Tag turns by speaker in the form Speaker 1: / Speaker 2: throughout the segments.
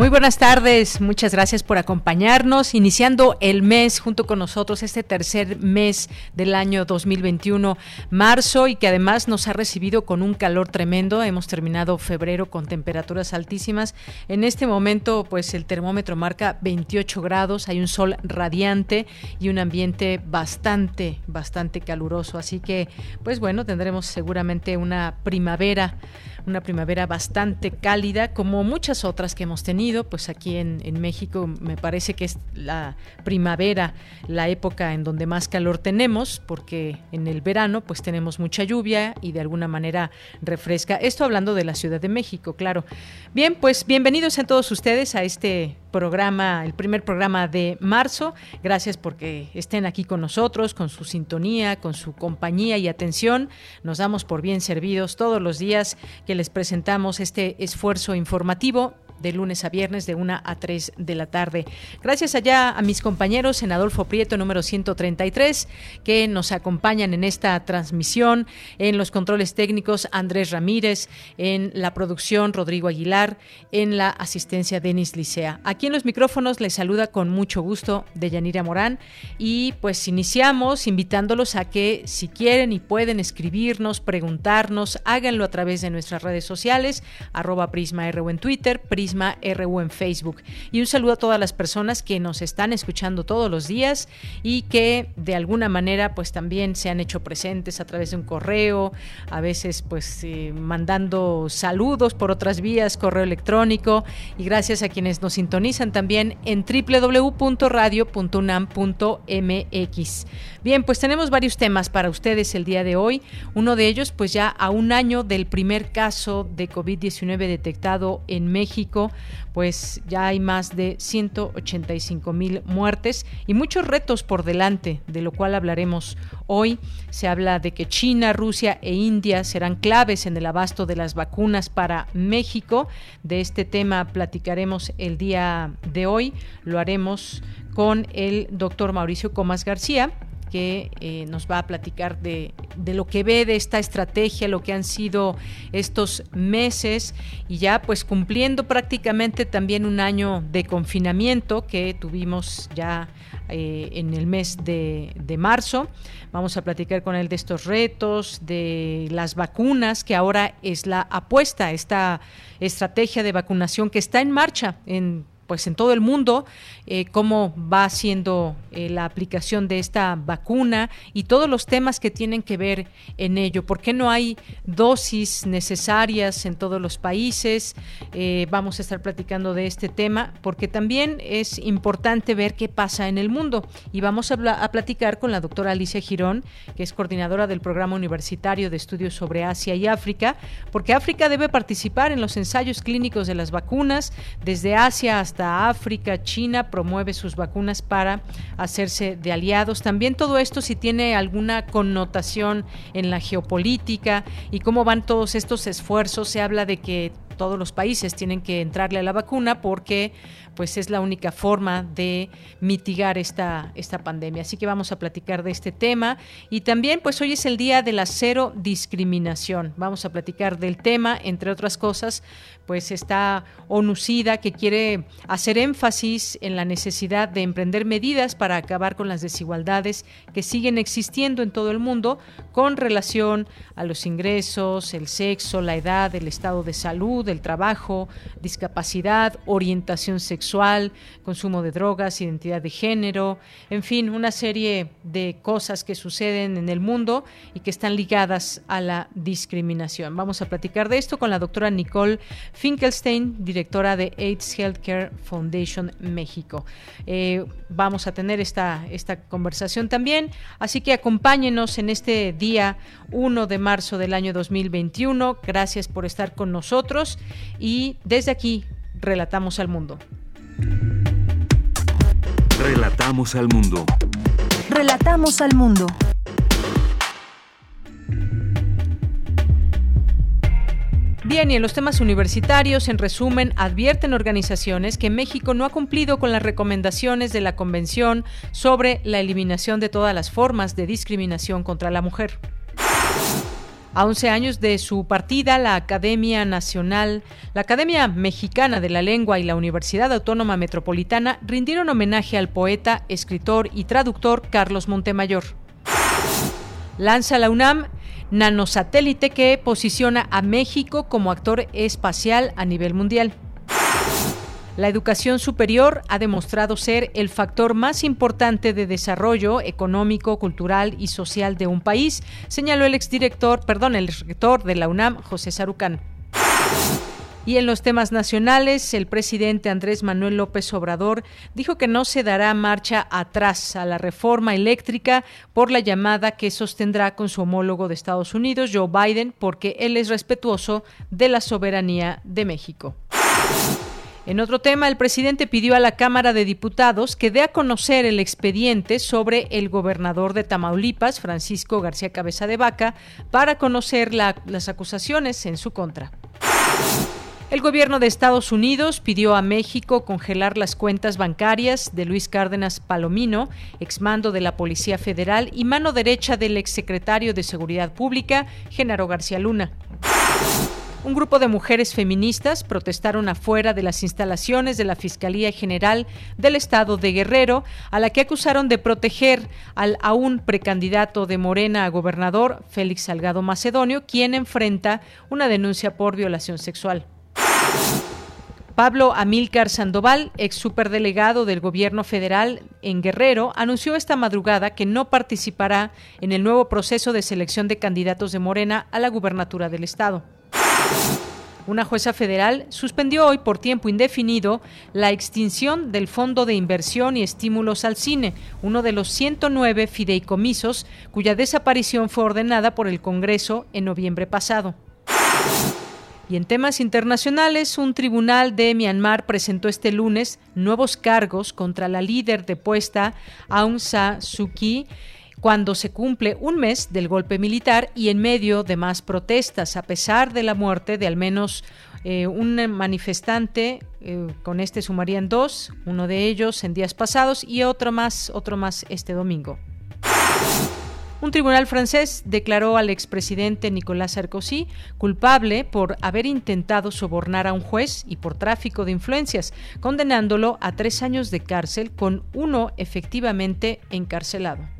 Speaker 1: Muy buenas tardes, muchas gracias por acompañarnos, iniciando el mes junto con nosotros, este tercer mes del año 2021, marzo, y que además nos ha recibido con un calor tremendo. Hemos terminado febrero con temperaturas altísimas. En este momento, pues el termómetro marca 28 grados, hay un sol radiante y un ambiente bastante, bastante caluroso. Así que, pues bueno, tendremos seguramente una primavera una primavera bastante cálida, como muchas otras que hemos tenido, pues aquí en, México me parece que es la primavera, la época en donde más calor tenemos, porque en el verano pues tenemos mucha lluvia y de alguna manera refresca. Esto hablando de la Ciudad de México, claro. Bien, pues bienvenidos a todos ustedes a este programa, el primer programa de marzo. Gracias porque estén aquí con nosotros, con su sintonía, con su compañía y atención. Nos damos por bien servidos todos los días que les presentamos este esfuerzo informativo de lunes a viernes de 1 a 3 de la tarde. Gracias allá a mis compañeros en Adolfo Prieto número 133 que nos acompañan en esta transmisión, en los controles técnicos Andrés Ramírez, en la producción Rodrigo Aguilar, en la asistencia Denis Licea. Aquí en los micrófonos les saluda con mucho gusto Deyanira Morán y pues iniciamos invitándolos a que si quieren y pueden escribirnos, preguntarnos, háganlo a través de nuestras redes sociales, arroba Prisma en Twitter, Prisma RU en Facebook. Y un saludo a todas las personas que nos están escuchando todos los días y que de alguna manera pues también se han hecho presentes a través de un correo, a veces pues eh, mandando saludos por otras vías, correo electrónico y gracias a quienes nos sintonizan también en www.radio.unam.mx. Bien, pues tenemos varios temas para ustedes el día de hoy. Uno de ellos, pues ya a un año del primer caso de COVID-19 detectado en México, pues ya hay más de 185 mil muertes y muchos retos por delante, de lo cual hablaremos hoy. Se habla de que China, Rusia e India serán claves en el abasto de las vacunas para México. De este tema platicaremos el día de hoy. Lo haremos con el doctor Mauricio Comas García que eh, nos va a platicar de, de, lo que ve de esta estrategia, lo que han sido estos meses y ya pues cumpliendo prácticamente también un año de confinamiento que tuvimos ya eh, en el mes de, de, marzo. Vamos a platicar con él de estos retos, de las vacunas, que ahora es la apuesta, esta estrategia de vacunación que está en marcha en pues en todo el mundo eh, cómo va siendo eh, la aplicación de esta vacuna y todos los temas que tienen que ver en ello. ¿Por qué no hay dosis necesarias en todos los países? Eh, vamos a estar platicando de este tema porque también es importante ver qué pasa en el mundo y vamos a, a platicar con la doctora Alicia Girón, que es coordinadora del programa universitario de estudios sobre Asia y África, porque África debe participar en los ensayos clínicos de las vacunas desde Asia hasta África, China promueve sus vacunas para hacerse de aliados. También todo esto si tiene alguna connotación en la geopolítica y cómo van todos estos esfuerzos. Se habla de que todos los países tienen que entrarle a la vacuna porque pues es la única forma de mitigar esta, esta pandemia. Así que vamos a platicar de este tema y también pues hoy es el día de la cero discriminación. Vamos a platicar del tema, entre otras cosas, pues está ONUCIDA que quiere hacer énfasis en la necesidad de emprender medidas para acabar con las desigualdades que siguen existiendo en todo el mundo con relación a los ingresos, el sexo, la edad, el estado de salud, del trabajo, discapacidad, orientación sexual, consumo de drogas, identidad de género, en fin, una serie de cosas que suceden en el mundo y que están ligadas a la discriminación. Vamos a platicar de esto con la doctora Nicole Finkelstein, directora de AIDS Healthcare Foundation México. Eh, vamos a tener esta, esta conversación también, así que acompáñenos en este día 1 de marzo del año 2021. Gracias por estar con nosotros y desde aquí relatamos al mundo.
Speaker 2: Relatamos al mundo.
Speaker 3: Relatamos al mundo.
Speaker 1: Bien, y en los temas universitarios, en resumen, advierten organizaciones que México no ha cumplido con las recomendaciones de la Convención sobre la eliminación de todas las formas de discriminación contra la mujer. A 11 años de su partida, la Academia Nacional, la Academia Mexicana de la Lengua y la Universidad Autónoma Metropolitana rindieron homenaje al poeta, escritor y traductor Carlos Montemayor. Lanza la UNAM nanosatélite que posiciona a México como actor espacial a nivel mundial. La educación superior ha demostrado ser el factor más importante de desarrollo económico, cultural y social de un país, señaló el exdirector, perdón, el rector de la UNAM, José Sarucán. Y en los temas nacionales, el presidente Andrés Manuel López Obrador dijo que no se dará marcha atrás a la reforma eléctrica por la llamada que sostendrá con su homólogo de Estados Unidos, Joe Biden, porque él es respetuoso de la soberanía de México. En otro tema, el presidente pidió a la Cámara de Diputados que dé a conocer el expediente sobre el gobernador de Tamaulipas, Francisco García Cabeza de Vaca, para conocer las acusaciones en su contra. El gobierno de Estados Unidos pidió a México congelar las cuentas bancarias de Luis Cárdenas Palomino, exmando de la Policía Federal y mano derecha del exsecretario de Seguridad Pública, Genaro García Luna. Un grupo de mujeres feministas protestaron afuera de las instalaciones de la Fiscalía General del Estado de Guerrero, a la que acusaron de proteger al aún precandidato de Morena a gobernador, Félix Salgado Macedonio, quien enfrenta una denuncia por violación sexual. Pablo Amílcar Sandoval, ex superdelegado del gobierno federal en Guerrero, anunció esta madrugada que no participará en el nuevo proceso de selección de candidatos de Morena a la gubernatura del estado. Una jueza federal suspendió hoy por tiempo indefinido la extinción del Fondo de Inversión y Estímulos al Cine, uno de los 109 fideicomisos cuya desaparición fue ordenada por el Congreso en noviembre pasado. Y en temas internacionales, un tribunal de Myanmar presentó este lunes nuevos cargos contra la líder depuesta Aung San Suu Kyi cuando se cumple un mes del golpe militar y en medio de más protestas, a pesar de la muerte de al menos eh, un manifestante, eh, con este sumarían dos, uno de ellos en días pasados y otro más, otro más este domingo. Un tribunal francés declaró al expresidente Nicolas Sarkozy culpable por haber intentado sobornar a un juez y por tráfico de influencias, condenándolo a tres años de cárcel con uno efectivamente encarcelado.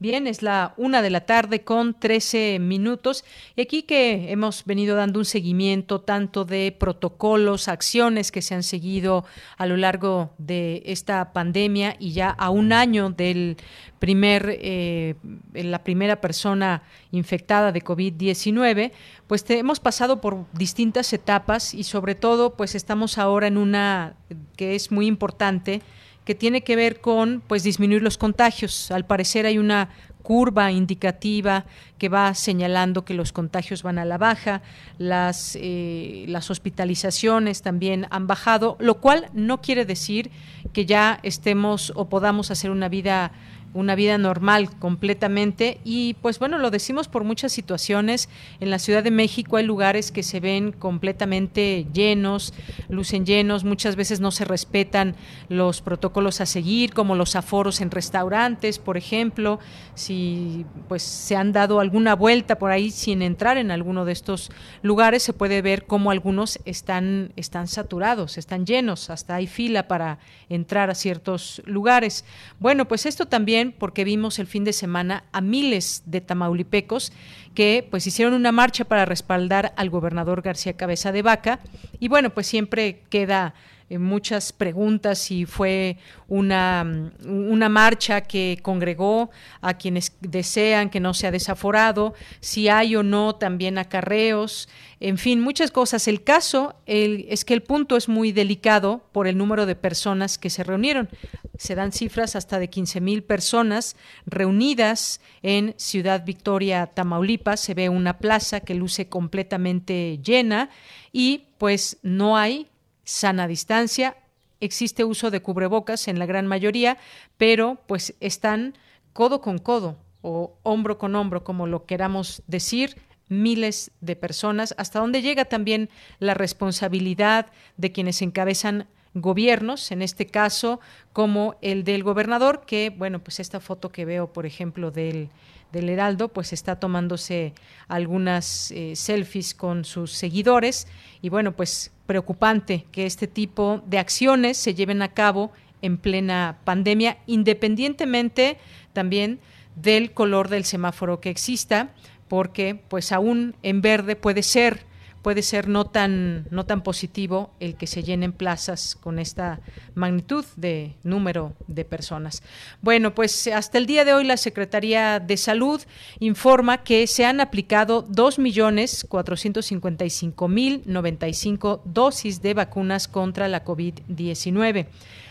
Speaker 1: Bien, es la una de la tarde con 13 minutos. Y aquí que hemos venido dando un seguimiento tanto de protocolos, acciones que se han seguido a lo largo de esta pandemia y ya a un año del primer, eh, la primera persona infectada de COVID-19, pues hemos pasado por distintas etapas y sobre todo, pues estamos ahora en una que es muy importante que tiene que ver con pues disminuir los contagios. Al parecer hay una curva indicativa que va señalando que los contagios van a la baja, las, eh, las hospitalizaciones también han bajado, lo cual no quiere decir que ya estemos o podamos hacer una vida una vida normal completamente y pues bueno, lo decimos por muchas situaciones. En la Ciudad de México hay lugares que se ven completamente llenos, lucen llenos, muchas veces no se respetan los protocolos a seguir, como los aforos en restaurantes, por ejemplo, si pues se han dado alguna vuelta por ahí sin entrar en alguno de estos lugares, se puede ver cómo algunos están están saturados, están llenos, hasta hay fila para entrar a ciertos lugares. Bueno, pues esto también porque vimos el fin de semana a miles de tamaulipecos que pues hicieron una marcha para respaldar al gobernador García Cabeza de Vaca. Y bueno, pues siempre queda eh, muchas preguntas si fue una, una marcha que congregó a quienes desean que no sea desaforado, si hay o no también acarreos, en fin, muchas cosas. El caso es que el punto es muy delicado por el número de personas que se reunieron. Se dan cifras hasta de 15 mil personas reunidas en Ciudad Victoria, Tamaulipas. Se ve una plaza que luce completamente llena y pues no hay sana distancia, existe uso de cubrebocas en la gran mayoría, pero pues están codo con codo o hombro con hombro, como lo queramos decir, miles de personas, hasta donde llega también la responsabilidad de quienes encabezan gobiernos, en este caso como el del gobernador, que bueno, pues esta foto que veo, por ejemplo, del del Heraldo, pues está tomándose algunas eh, selfies con sus seguidores. Y bueno, pues preocupante que este tipo de acciones se lleven a cabo en plena pandemia, independientemente también del color del semáforo que exista, porque pues aún en verde puede ser puede ser no tan, no tan positivo el que se llenen plazas con esta magnitud de número de personas. Bueno, pues hasta el día de hoy la Secretaría de Salud informa que se han aplicado 2.455.095 dosis de vacunas contra la COVID-19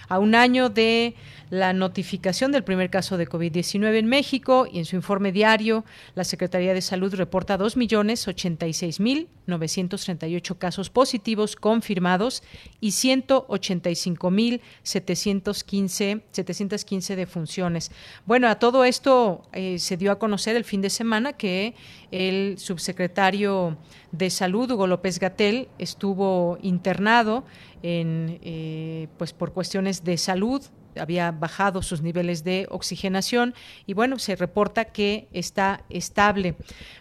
Speaker 1: a un año de la notificación del primer caso de COVID-19 en México y en su informe diario, la Secretaría de Salud reporta 2.086.938 casos positivos confirmados y 185.715 715 defunciones. Bueno, a todo esto eh, se dio a conocer el fin de semana que el subsecretario de Salud, Hugo López Gatel, estuvo internado en, eh, pues por cuestiones de salud había bajado sus niveles de oxigenación y bueno, se reporta que está estable.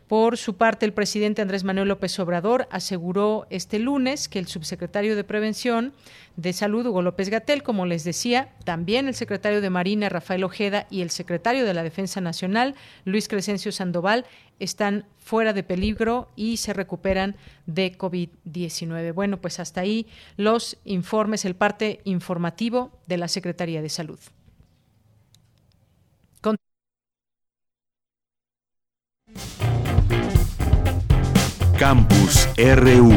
Speaker 1: Por su parte, el presidente Andrés Manuel López Obrador aseguró este lunes que el subsecretario de Prevención de Salud, Hugo López Gatel, como les decía, también el secretario de Marina, Rafael Ojeda, y el secretario de la Defensa Nacional, Luis Crescencio Sandoval, están fuera de peligro y se recuperan de COVID-19. Bueno, pues hasta ahí los informes, el parte informativo de la Secretaría de Salud.
Speaker 2: Campus RU.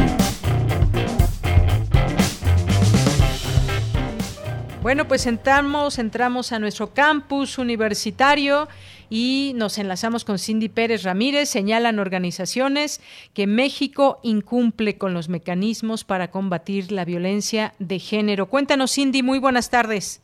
Speaker 1: Bueno, pues entramos, entramos a nuestro campus universitario y nos enlazamos con Cindy Pérez Ramírez. Señalan organizaciones que México incumple con los mecanismos para combatir la violencia de género. Cuéntanos, Cindy, muy buenas tardes.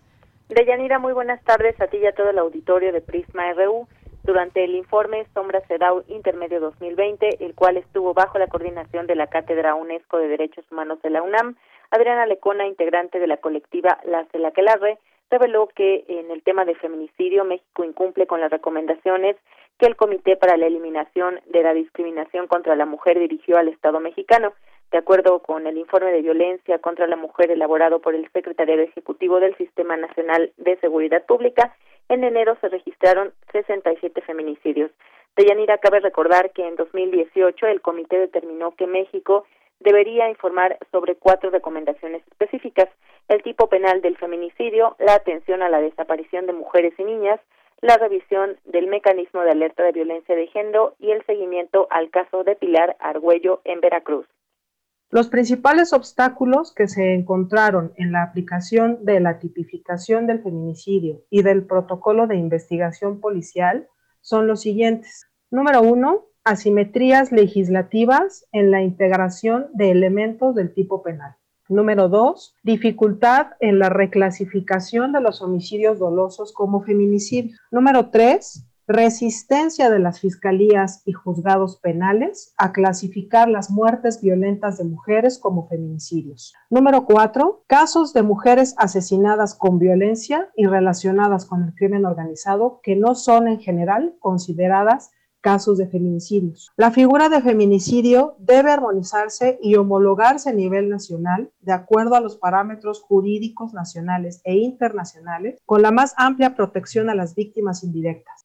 Speaker 4: Deyanira, muy buenas tardes a ti y a todo el auditorio de Prisma RU. Durante el informe Sombra CEDAW Intermedio 2020, el cual estuvo bajo la coordinación de la Cátedra UNESCO de Derechos Humanos de la UNAM, Adriana Lecona, integrante de la colectiva La Celaquelarre, reveló que en el tema de feminicidio México incumple con las recomendaciones que el Comité para la Eliminación de la Discriminación contra la Mujer dirigió al Estado mexicano. De acuerdo con el informe de violencia contra la mujer elaborado por el Secretario Ejecutivo del Sistema Nacional de Seguridad Pública, en enero se registraron 67 feminicidios. Deyanira, cabe recordar que en 2018 el comité determinó que México debería informar sobre cuatro recomendaciones específicas el tipo penal del feminicidio, la atención a la desaparición de mujeres y niñas, la revisión del mecanismo de alerta de violencia de género y el seguimiento al caso de Pilar Argüello en Veracruz.
Speaker 5: Los principales obstáculos que se encontraron en la aplicación de la tipificación del feminicidio y del protocolo de investigación policial son los siguientes. Número uno, asimetrías legislativas en la integración de elementos del tipo penal. Número dos, dificultad en la reclasificación de los homicidios dolosos como feminicidio. Número tres, resistencia de las fiscalías y juzgados penales a clasificar las muertes violentas de mujeres como feminicidios. Número cuatro, casos de mujeres asesinadas con violencia y relacionadas con el crimen organizado que no son en general consideradas casos de feminicidios. La figura de feminicidio debe armonizarse y homologarse a nivel nacional de acuerdo a los parámetros jurídicos nacionales e internacionales con la más amplia protección a las víctimas indirectas.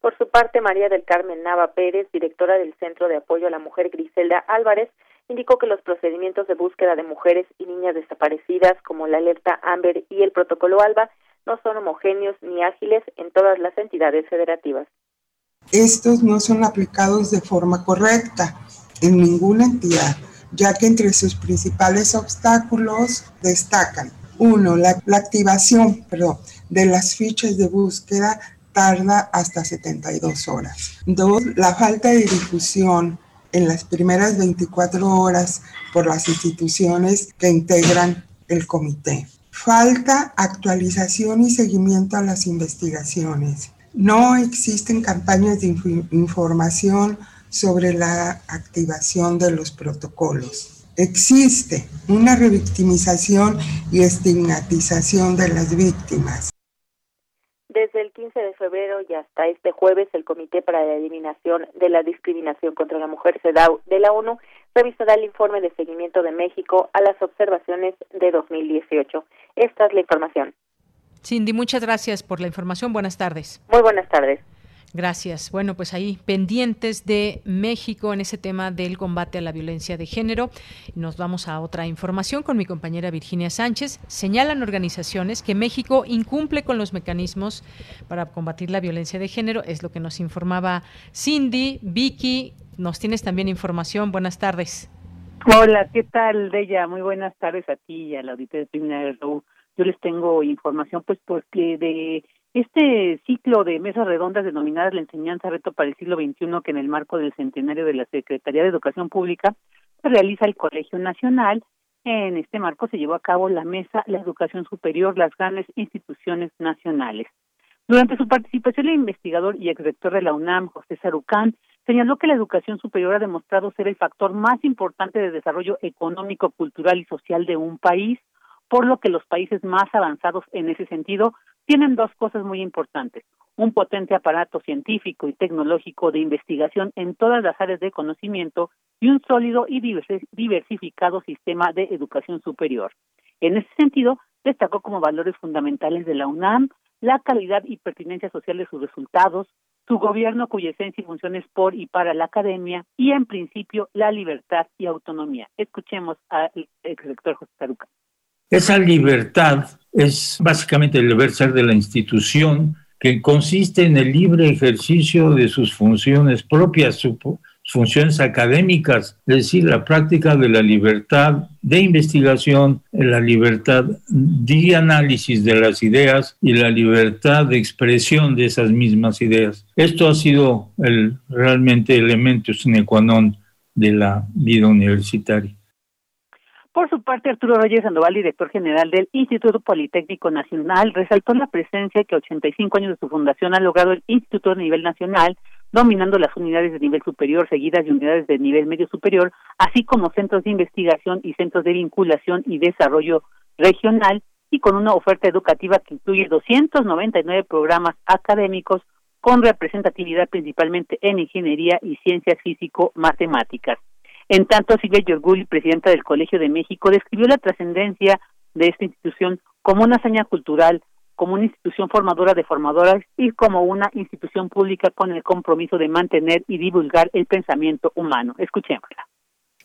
Speaker 4: Por su parte, María del Carmen Nava Pérez, directora del Centro de Apoyo a la Mujer Griselda Álvarez, indicó que los procedimientos de búsqueda de mujeres y niñas desaparecidas, como la alerta Amber y el protocolo ALBA, no son homogéneos ni ágiles en todas las entidades federativas
Speaker 6: estos no son aplicados de forma correcta en ninguna entidad, ya que entre sus principales obstáculos destacan, uno, la, activación de las fichas de búsqueda tarda hasta 72 horas. Dos, la falta de difusión en las primeras 24 horas por las instituciones que integran el comité. Falta actualización y seguimiento a las investigaciones. No existen campañas de información sobre la activación de los protocolos. Existe una revictimización y estigmatización de las víctimas.
Speaker 4: Desde el 15 de febrero y hasta este jueves, el Comité para la Eliminación de la Discriminación contra la Mujer, CEDAW, de la ONU, revisará el informe de seguimiento de México a las observaciones de 2018. Esta es la información.
Speaker 1: Cindy, muchas gracias por la información. Buenas tardes.
Speaker 4: Muy buenas tardes.
Speaker 1: Gracias. Bueno, pues ahí pendientes de México en ese tema del combate a la violencia de género. Nos vamos a otra información con mi compañera Virginia Sánchez. Señalan organizaciones que México incumple con los mecanismos para combatir la violencia de género. Es lo que nos informaba Cindy. Vicky, nos tienes también información. Buenas tardes.
Speaker 7: Hola, ¿qué tal, Deya? Muy buenas tardes a ti y a la auditoría de Raúl yo les tengo información, pues porque de este ciclo de mesas redondas denominadas la enseñanza reto para el siglo XXI, que en el marco del centenario de la Secretaría de Educación Pública se realiza el Colegio Nacional, en este marco se llevó a cabo la mesa La Educación Superior, las grandes instituciones nacionales. Durante su participación, el investigador y exrector de la UNAM, José Sarucán, señaló que la educación superior ha demostrado ser el factor más importante de desarrollo económico, cultural y social de un país por lo que los países más avanzados en ese sentido tienen dos cosas muy importantes. Un potente aparato científico y tecnológico de investigación en todas las áreas de conocimiento y un sólido y diversificado sistema de educación superior. En ese sentido, destacó como valores fundamentales de la UNAM la calidad y pertinencia social de sus resultados, su gobierno cuya esencia y función es por y para la academia y, en principio, la libertad y autonomía. Escuchemos al exrector José Taruca.
Speaker 8: Esa libertad es básicamente el deber ser de la institución que consiste en el libre ejercicio de sus funciones propias, sus funciones académicas, es decir, la práctica de la libertad de investigación, la libertad de análisis de las ideas y la libertad de expresión de esas mismas ideas. Esto ha sido el, realmente elemento sine qua non de la vida universitaria.
Speaker 7: Por su parte, Arturo Reyes Sandoval, director general del Instituto Politécnico Nacional, resaltó la presencia que 85 años de su fundación ha logrado el Instituto a nivel nacional, dominando las unidades de nivel superior seguidas de unidades de nivel medio superior, así como centros de investigación y centros de vinculación y desarrollo regional, y con una oferta educativa que incluye 299 programas académicos con representatividad principalmente en ingeniería y ciencias físico-matemáticas. En tanto, Silvia Yorguli, presidenta del Colegio de México, describió la trascendencia de esta institución como una hazaña cultural, como una institución formadora de formadoras y como una institución pública con el compromiso de mantener y divulgar el pensamiento humano. Escuchémosla.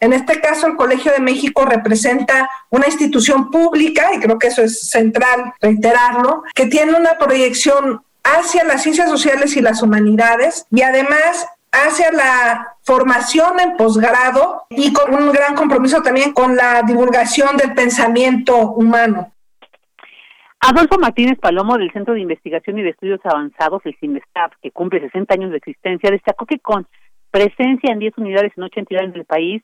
Speaker 9: En este caso, el Colegio de México representa una institución pública, y creo que eso es central reiterarlo, que tiene una proyección hacia las ciencias sociales y las humanidades y además hacia la formación en posgrado y con un gran compromiso también con la divulgación del pensamiento humano.
Speaker 7: Adolfo Martínez Palomo del Centro de Investigación y de Estudios Avanzados, el CIMESTAP, que cumple 60 años de existencia, destacó que con presencia en 10 unidades en 8 entidades del país,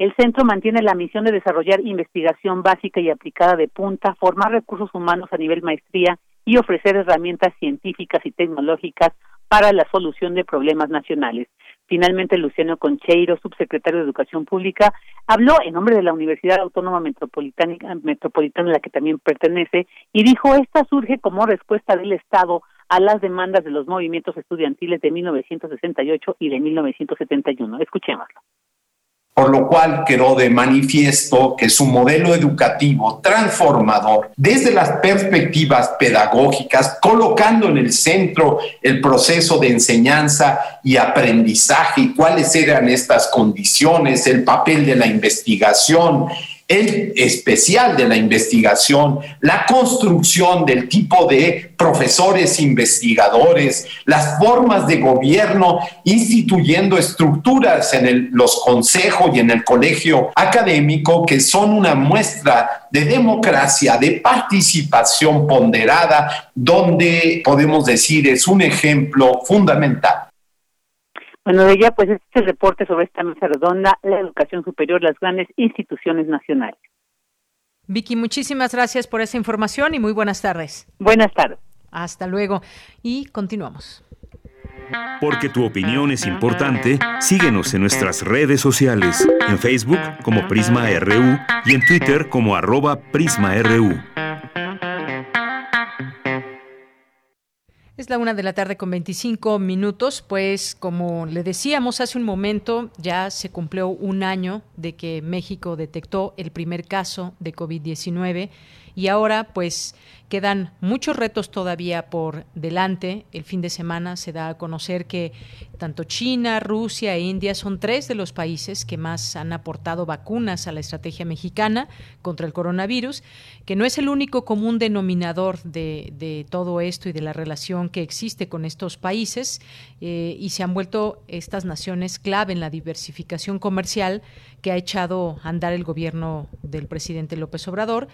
Speaker 7: El centro mantiene la misión de desarrollar investigación básica y aplicada de punta, formar recursos humanos a nivel maestría y ofrecer herramientas científicas y tecnológicas para la solución de problemas nacionales. Finalmente, Luciano Concheiro, subsecretario de Educación Pública, habló en nombre de la Universidad Autónoma Metropolitana, Metropolitana a la que también pertenece, y dijo, esta surge como respuesta del Estado a las demandas de los movimientos estudiantiles de 1968 y de 1971. Escuchémoslo
Speaker 10: por lo cual quedó de manifiesto que su modelo educativo transformador desde las perspectivas pedagógicas, colocando en el centro el proceso de enseñanza y aprendizaje y cuáles eran estas condiciones, el papel de la investigación, el especial de la investigación, la construcción del tipo de profesores investigadores, las formas de gobierno, instituyendo estructuras en los consejos y en el colegio académico que son una muestra de democracia, de participación ponderada, donde podemos decir es un ejemplo fundamental.
Speaker 7: Bueno, de ella, pues este es el reporte sobre esta mesa redonda, la educación superior, las grandes instituciones nacionales.
Speaker 1: Vicky, muchísimas gracias por esa información y muy buenas tardes.
Speaker 7: Buenas tardes.
Speaker 1: Hasta luego y continuamos.
Speaker 2: Porque tu opinión es importante, síguenos en nuestras redes sociales, en Facebook como Prisma RU y en Twitter como arroba PrismaRU.
Speaker 1: Es la una de la tarde con 25 minutos, pues como le decíamos hace un momento, ya se cumplió un año de que México detectó el primer caso de COVID-19 y ahora pues quedan muchos retos todavía por delante. El fin de semana se da a conocer que tanto China, Rusia e India son tres de los países que más han aportado vacunas a la estrategia mexicana contra el coronavirus, que no es el único común denominador de, todo esto y de la relación que existe con estos países eh, y se han vuelto estas naciones clave en la diversificación comercial que ha echado a andar el gobierno del presidente López Obrador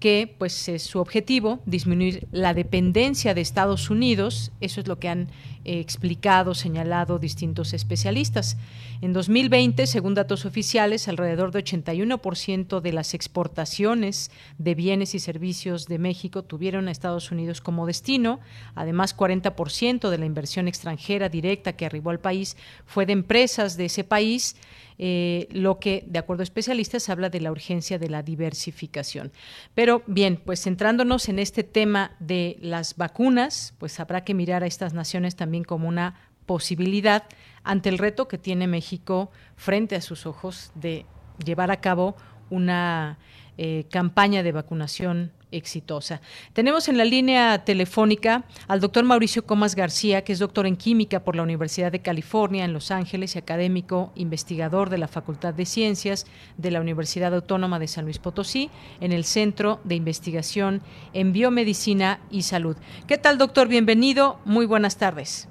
Speaker 1: que pues es su objetivo, disminuir la dependencia de Estados Unidos, eso es lo que han explicado, señalado distintos especialistas. En 2020, según datos oficiales, alrededor de 81% de las exportaciones de bienes y servicios de México tuvieron a Estados Unidos como destino. Además, 40% de la inversión extranjera directa que arribó al país fue de empresas de ese país. Eh, lo que, de acuerdo a especialistas, habla de la urgencia de la diversificación. Pero bien, pues centrándonos en este tema de las vacunas, pues habrá que mirar a estas naciones también como una posibilidad ante el reto que tiene México frente a sus ojos de llevar a cabo una eh, campaña de vacunación exitosa. Tenemos en la línea telefónica al doctor Mauricio Comas García, que es doctor en química por la Universidad de California en Los Ángeles y académico investigador de la Facultad de Ciencias de la Universidad Autónoma de San Luis Potosí en el Centro de Investigación en Biomedicina y Salud. ¿Qué tal, doctor? Bienvenido. Muy buenas tardes.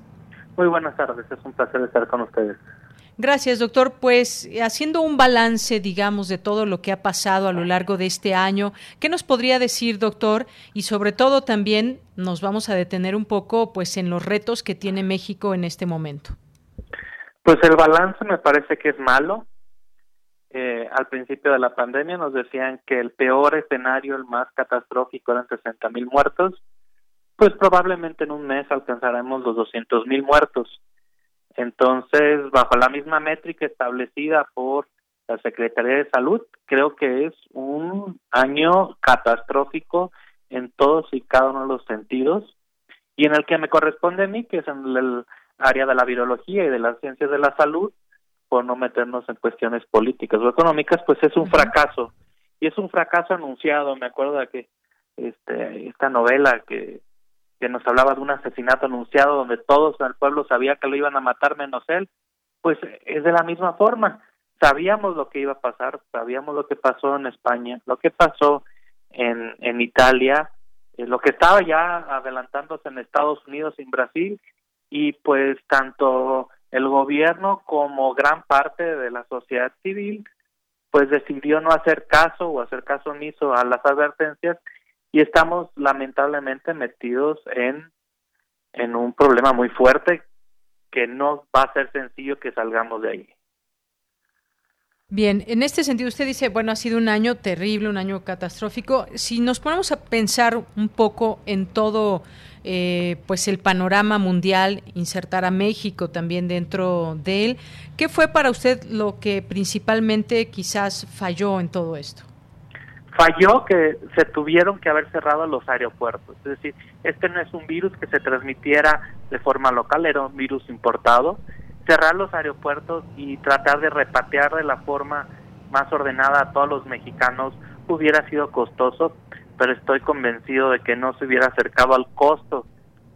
Speaker 11: Muy buenas tardes. Es un placer estar con ustedes.
Speaker 1: Gracias, doctor. Pues eh, haciendo un balance, digamos, de todo lo que ha pasado a lo largo de este año, ¿qué nos podría decir, doctor? Y sobre todo también nos vamos a detener un poco pues en los retos que tiene México en este momento.
Speaker 11: Pues el balance me parece que es malo. Eh, al principio de la pandemia nos decían que el peor escenario, el más catastrófico, eran 60 mil muertos. Pues probablemente en un mes alcanzaremos los 200 mil muertos entonces, bajo la misma métrica establecida por la Secretaría de Salud, creo que es un año catastrófico en todos y cada uno de los sentidos y en el que me corresponde a mí, que es en el área de la virología y de las ciencias de la salud, por no meternos en cuestiones políticas o económicas, pues es un fracaso. Y es un fracaso anunciado, me acuerdo de que este, esta novela que que nos hablaba de un asesinato anunciado donde todos en el pueblo sabía que lo iban a matar menos él, pues es de la misma forma. Sabíamos lo que iba a pasar, sabíamos lo que pasó en España, lo que pasó en, en Italia, eh, lo que estaba ya adelantándose en Estados Unidos y en Brasil, y pues tanto el gobierno como gran parte de la sociedad civil pues decidió no hacer caso o hacer caso omiso a las advertencias y estamos lamentablemente metidos en, en un problema muy fuerte que no va a ser sencillo que salgamos de ahí.
Speaker 1: Bien, en este sentido usted dice, bueno, ha sido un año terrible, un año catastrófico. Si nos ponemos a pensar un poco en todo eh, pues el panorama mundial, insertar a México también dentro de él, ¿qué fue para usted lo que principalmente quizás falló en todo esto?
Speaker 11: Falló que se tuvieron que haber cerrado los aeropuertos. Es decir, este no es un virus que se transmitiera de forma local, era un virus importado cerrar los aeropuertos y tratar de repatear de la forma más ordenada a todos los mexicanos hubiera sido costoso, pero estoy convencido de que no se hubiera acercado al costo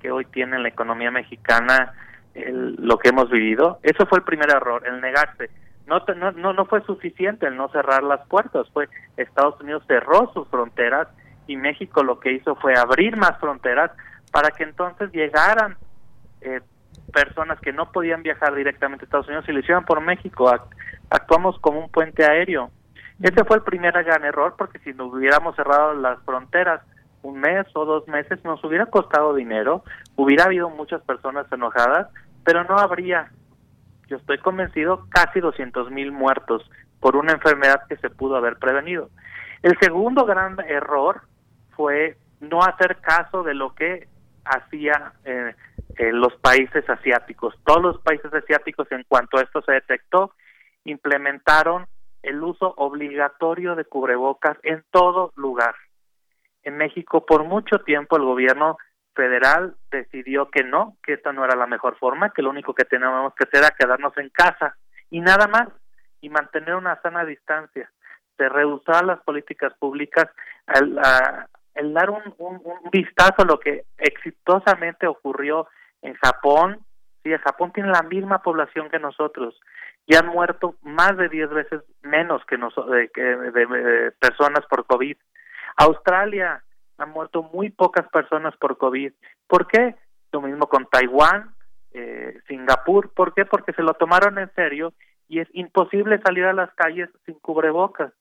Speaker 11: que hoy tiene la economía mexicana lo que hemos vivido. Eso fue el primer error, el negarse. No, no, no fue suficiente el no cerrar las puertas, fue Estados Unidos cerró sus fronteras y México lo que hizo fue abrir más fronteras para que entonces llegaran eh, personas que no podían viajar directamente a Estados Unidos y lo hicieron por México. Actuamos como un puente aéreo. Ese fue el primer gran error porque si nos hubiéramos cerrado las fronteras un mes o dos meses nos hubiera costado dinero, hubiera habido muchas personas enojadas, pero no habría, yo estoy convencido, casi 200 mil muertos por una enfermedad que se pudo haber prevenido. El segundo gran error fue no hacer caso de lo que hacía eh, los países asiáticos. Todos los países asiáticos, en cuanto a esto se detectó, implementaron el uso obligatorio de cubrebocas en todo lugar. En México, por mucho tiempo, el gobierno federal decidió que no, que esta no era la mejor forma, que lo único que teníamos que hacer era quedarnos en casa y nada más, y mantener una sana distancia. Se rehusaban las políticas públicas al, el dar un, un, vistazo a lo que exitosamente ocurrió en Japón. Sí, Japón tiene la misma población que nosotros y han muerto más de 10 veces menos que nosotros de, personas por COVID. Australia han muerto muy pocas personas por COVID. ¿Por qué? Lo mismo con Taiwán, eh, Singapur. ¿Por qué? Porque se lo tomaron en serio y es imposible salir a las calles sin cubrebocas.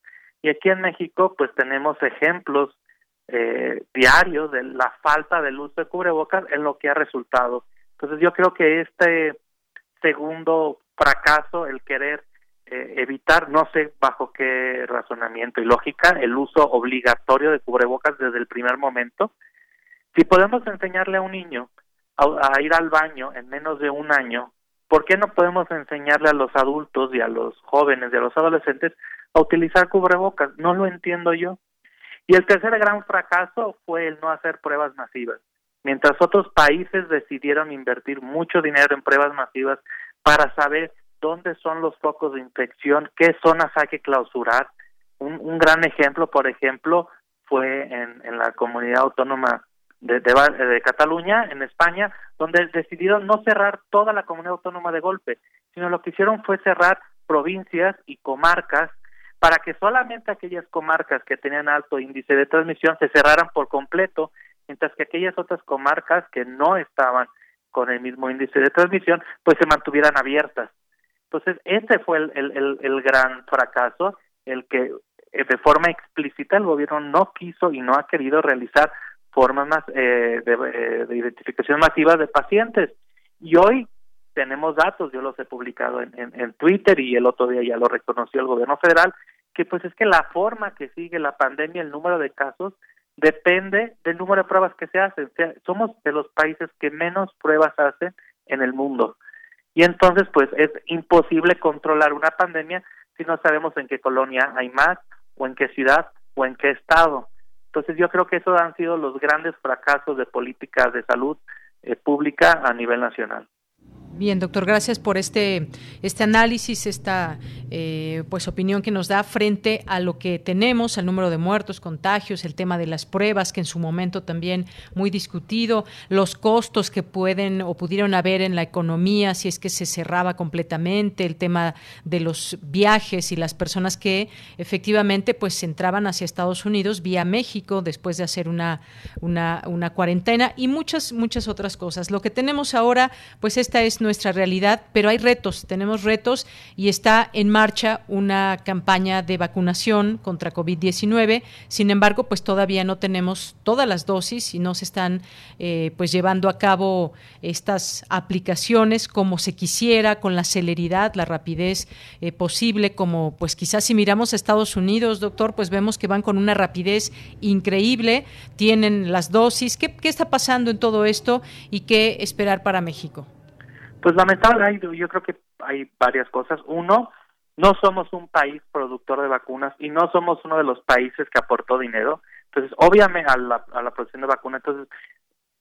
Speaker 11: Y aquí en México, pues tenemos ejemplos eh, diario de la falta del uso de cubrebocas en lo que ha resultado. Entonces yo creo que este segundo fracaso, el querer eh, evitar, no sé bajo qué razonamiento y lógica, el uso obligatorio de cubrebocas desde el primer momento, si podemos enseñarle a un niño a, ir al baño en menos de un año, ¿por qué no podemos enseñarle a los adultos y a los jóvenes y a los adolescentes a utilizar cubrebocas? No lo entiendo yo. Y el tercer gran fracaso fue el no hacer pruebas masivas. Mientras otros países decidieron invertir mucho dinero en pruebas masivas para saber dónde son los focos de infección, qué zonas hay que clausurar. Un, gran ejemplo, por ejemplo, fue en, la comunidad autónoma de, de, Cataluña, en España, donde decidieron no cerrar toda la comunidad autónoma de golpe, sino lo que hicieron fue cerrar provincias y comarcas para que solamente aquellas comarcas que tenían alto índice de transmisión se cerraran por completo, mientras que aquellas otras comarcas que no estaban con el mismo índice de transmisión, pues se mantuvieran abiertas. Entonces, ese fue el, el, gran fracaso, el que eh, de forma explícita el gobierno no quiso y no ha querido realizar formas más eh, de, eh, de, identificación masiva de pacientes. Y hoy tenemos datos, yo los he publicado en, en, Twitter y el otro día ya lo reconoció el gobierno federal, que pues es que la forma que sigue la pandemia, el número de casos, depende del número de pruebas que se hacen. somos de los países que menos pruebas hacen en el mundo. Y entonces, pues es imposible controlar una pandemia si no sabemos en qué colonia hay más, o en qué ciudad, o en qué estado. Entonces, yo creo que esos han sido los grandes fracasos de políticas de salud eh, pública a nivel nacional.
Speaker 1: Bien, doctor, gracias por este, este análisis, esta eh, pues opinión que nos da frente a lo que tenemos, al número de muertos, contagios, el tema de las pruebas, que en su momento también muy discutido, los costos que pueden o pudieron haber en la economía si es que se cerraba completamente, el tema de los viajes y las personas que efectivamente pues entraban hacia Estados Unidos vía México después de hacer una, una, cuarentena y muchas, muchas otras cosas. Lo que tenemos ahora, pues esta es nuestra nuestra realidad, pero hay retos, tenemos retos y está en marcha una campaña de vacunación contra COVID-19. Sin embargo, pues todavía no tenemos todas las dosis y no se están eh, pues llevando a cabo estas aplicaciones como se quisiera, con la celeridad, la rapidez eh, posible, como pues quizás si miramos a Estados Unidos, doctor, pues vemos que van con una rapidez increíble, tienen las dosis. ¿Qué, qué está pasando en todo esto y qué esperar para México?
Speaker 11: Pues lamentablemente yo creo que hay varias cosas. Uno, no somos un país productor de vacunas y no somos uno de los países que aportó dinero. Entonces, obviamente a la, a la producción de vacunas, entonces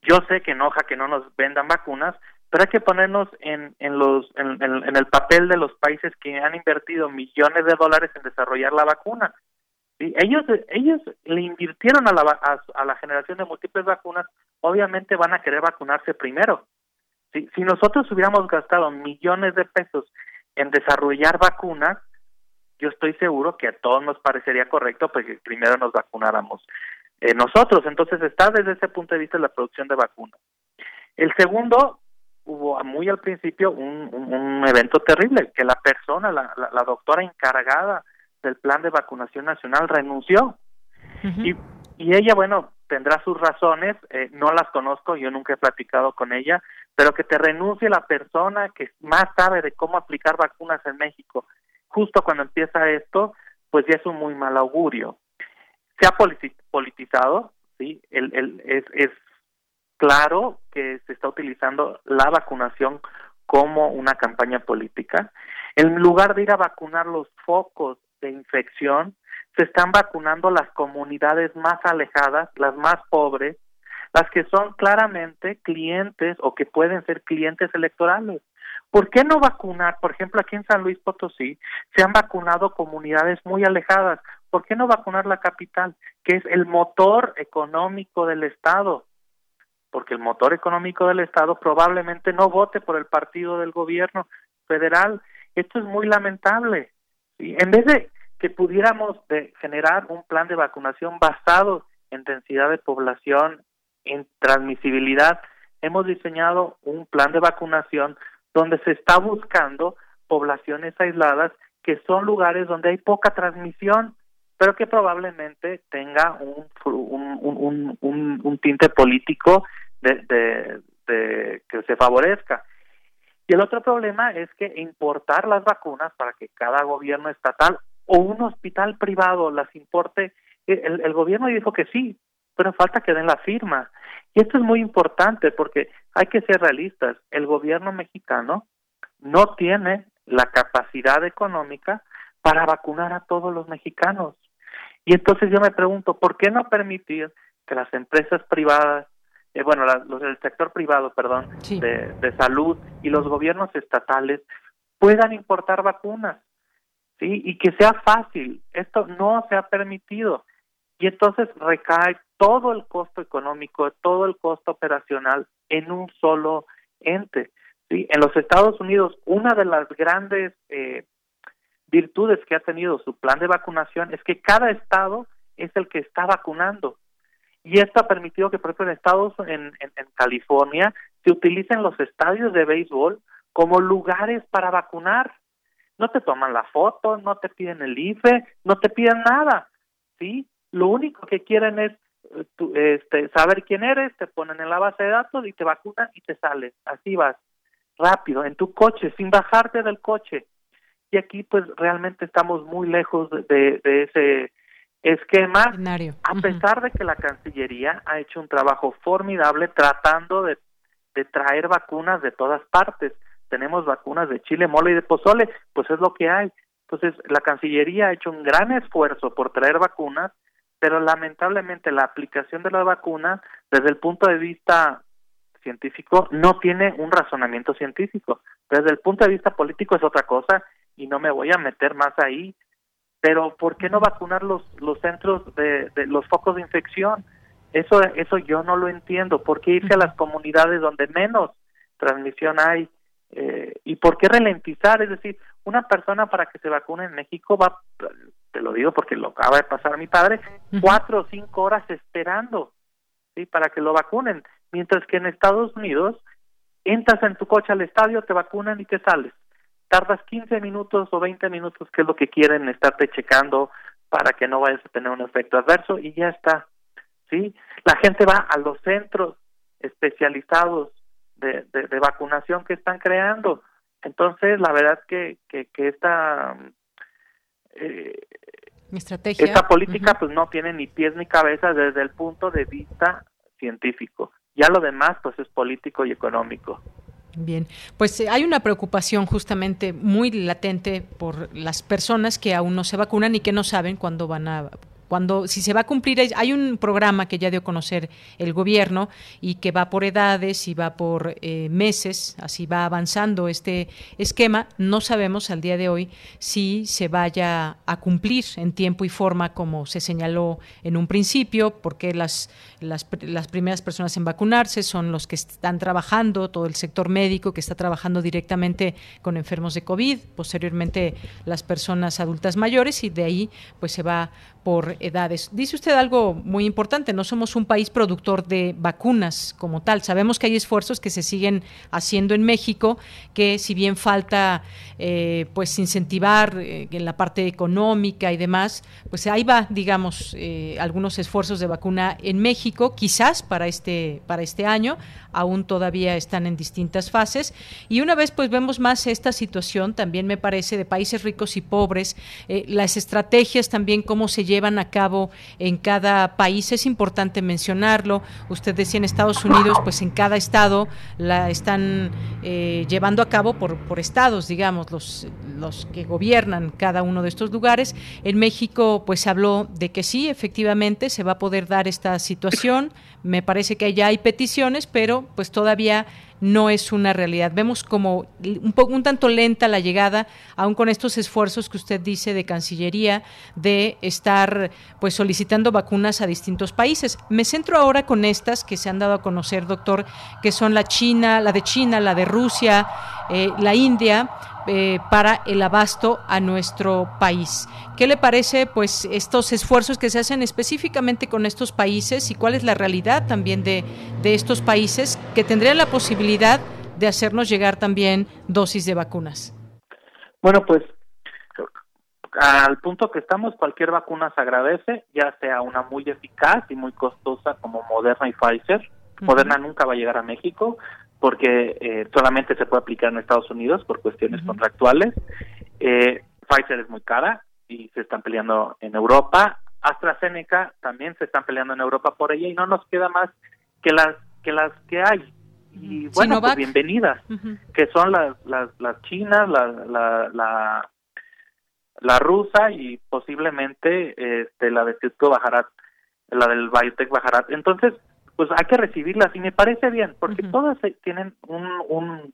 Speaker 11: yo sé que enoja que no nos vendan vacunas, pero hay que ponernos en, en los en, en, el papel de los países que han invertido millones de dólares en desarrollar la vacuna. ¿Sí? Ellos ellos le invirtieron a la generación de múltiples vacunas, obviamente van a querer vacunarse primero. Si, si nosotros hubiéramos gastado millones de pesos en desarrollar vacunas, yo estoy seguro que a todos nos parecería correcto pues que primero nos vacunáramos eh, nosotros. Entonces está desde ese punto de vista la producción de vacunas. El segundo, hubo muy al principio un, un, evento terrible, que la persona, la, la, doctora encargada del plan de vacunación nacional renunció. y, y ella, bueno, tendrá sus razones, eh, no las conozco, yo nunca he platicado con ella, pero que te renuncie la persona que más sabe de cómo aplicar vacunas en México, justo cuando empieza esto, pues ya es un muy mal augurio. Se ha politizado, sí, el, es claro que se está utilizando la vacunación como una campaña política. En lugar de ir a vacunar los focos de infección, se están vacunando las comunidades más alejadas, las más pobres, las que son claramente clientes o que pueden ser clientes electorales. ¿Por qué no vacunar? Por ejemplo, aquí en San Luis Potosí se han vacunado comunidades muy alejadas. ¿Por qué no vacunar la capital, que es el motor económico del Estado? Porque el motor económico del Estado probablemente no vote por el partido del gobierno federal. Esto es muy lamentable. En vez de que pudiéramos de generar un plan de vacunación basado en densidad de población, en transmisibilidad, hemos diseñado un plan de vacunación donde se está buscando poblaciones aisladas que son lugares donde hay poca transmisión, pero que probablemente tenga un, un, un, un, tinte político de, de, de, que se favorezca. Y el otro problema es que importar las vacunas para que cada gobierno estatal o un hospital privado las importe, el, el gobierno dijo que sí, pero falta que den la firma. Y esto es muy importante porque hay que ser realistas. El gobierno mexicano no tiene la capacidad económica para vacunar a todos los mexicanos. Y entonces yo me pregunto, ¿por qué no permitir que las empresas privadas, eh, bueno, los del sector privado, perdón, de, de salud y los gobiernos estatales puedan importar vacunas? ¿sí? Y que sea fácil. Esto no se ha permitido. Y entonces recae todo el costo económico, todo el costo operacional en un solo ente. ¿sí? En los Estados Unidos, una de las grandes eh, virtudes que ha tenido su plan de vacunación es que cada estado es el que está vacunando. Y esto ha permitido que, por ejemplo, en Estados en, en, California se utilicen los estadios de béisbol como lugares para vacunar no te toman la foto, no te piden el IFE, no te piden nada, ¿sí? Lo único que quieren es eh, este, saber quién eres, te ponen en la base de datos y te vacunan y te sales, así vas, rápido, en tu coche, sin bajarte del coche. Y aquí pues realmente estamos muy lejos de, de ese esquema, a pesar de que la Cancillería ha hecho un trabajo formidable tratando de, de traer vacunas de todas partes. Tenemos vacunas de chile, mole y de pozole, pues es lo que hay. Entonces, la Cancillería ha hecho un gran esfuerzo por traer vacunas, pero lamentablemente la aplicación de la vacuna, desde el punto de vista científico, no tiene un razonamiento científico. Desde el punto de vista político es otra cosa y no me voy a meter más ahí. Pero, ¿por qué no vacunar los, los centros de, de los focos de infección? Eso, eso yo no lo entiendo. ¿Por qué irse a las comunidades donde menos transmisión hay? Eh, ¿Y por qué ralentizar? Es decir, una persona para que se vacune en México va, te lo digo porque lo acaba de pasar a mi padre, cuatro o cinco horas esperando, ¿sí? Para que lo vacunen. Mientras que en Estados Unidos, entras en tu coche al estadio, te vacunan y te sales. Tardas 15 minutos o 20 minutos, que es lo que quieren estarte checando para que no vayas a tener un efecto adverso y ya está. ¿Sí? La gente va a los centros especializados de, de, vacunación que están creando. Entonces, la verdad que, que, que esta
Speaker 1: eh, estrategia.
Speaker 11: Esta política pues no tiene ni pies ni cabeza desde el punto de vista científico. Ya lo demás pues es político y económico.
Speaker 1: Bien, pues eh, hay una preocupación justamente muy latente por las personas que aún no se vacunan y que no saben cuándo van a cuando si se va a cumplir hay un programa que ya dio a conocer el gobierno y que va por edades y va por eh, meses así va avanzando este esquema. No sabemos al día de hoy si se vaya a cumplir en tiempo y forma como se señaló en un principio porque las las, las primeras personas en vacunarse son los que están trabajando todo el sector médico que está trabajando directamente con enfermos de covid posteriormente las personas adultas mayores y de ahí pues se va por edades. Dice usted algo muy importante, no somos un país productor de vacunas como tal. Sabemos que hay esfuerzos que se siguen haciendo en México, que si bien falta eh, pues incentivar eh, en la parte económica y demás, pues ahí va, digamos, eh, algunos esfuerzos de vacuna en México, quizás para este, para este año, aún todavía están en distintas fases. Y una vez pues vemos más esta situación, también me parece, de países ricos y pobres, las estrategias también, cómo se llevan a cabo en cada país. Es importante mencionarlo. Usted decía en Estados Unidos, pues en cada estado la están eh, llevando a cabo por, por estados, digamos, los, los que gobiernan cada uno de estos lugares. En México, pues se habló de que sí, efectivamente, se va a poder dar esta situación. Me parece que ya hay peticiones, pero pues todavía no es una realidad. Vemos como un, poco, un tanto lenta la llegada, aún con estos esfuerzos que usted dice de Cancillería, de estar pues solicitando vacunas a distintos países. Me centro ahora con estas que se han dado a conocer, doctor, que son la China, la de China, la de Rusia, eh, la India eh, para el abasto a nuestro país. ¿Qué le parece pues estos esfuerzos que se hacen específicamente con estos países y cuál es la realidad también de, de estos países que tendrían la posibilidad de hacernos llegar también dosis de vacunas?
Speaker 11: Bueno, pues al punto que estamos, cualquier vacuna se agradece, ya sea una muy eficaz y muy costosa como Moderna y Pfizer. Moderna nunca va a llegar a México, porque eh, solamente se puede aplicar en Estados Unidos por cuestiones contractuales. Eh, Pfizer es muy cara y se están peleando en Europa. AstraZeneca también se están peleando en Europa por ella y no nos queda más que las que las que hay. Y bueno, pues bienvenidas, que son las, las, las chinas, la, la, la, la rusa y posiblemente este, la de Cisco Bajarat, la del Biotech Bajarat. Entonces, pues hay que recibirlas y me parece bien porque todas tienen un, un,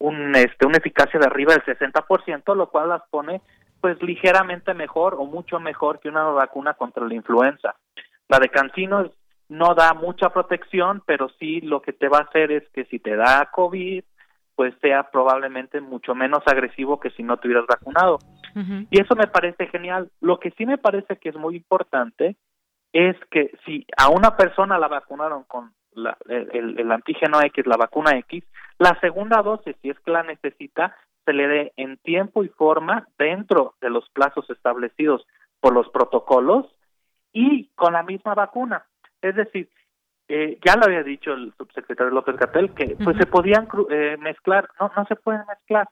Speaker 11: un, este, una eficacia de arriba del 60%, lo cual las pone pues ligeramente mejor o mucho mejor que una vacuna contra la influenza. La de Cancino no da mucha protección, pero sí lo que te va a hacer es que si te da COVID, pues sea probablemente mucho menos agresivo que si no te hubieras vacunado. Y eso me parece genial. Lo que sí me parece que es muy importante es que si a una persona la vacunaron con el, antígeno X, la vacuna X, la segunda dosis, si es que la necesita, se le dé en tiempo y forma dentro de los plazos establecidos por los protocolos y con la misma vacuna. Es decir, eh, ya lo había dicho el subsecretario López Gatel que pues se podían eh, mezclar, no, no se pueden mezclar,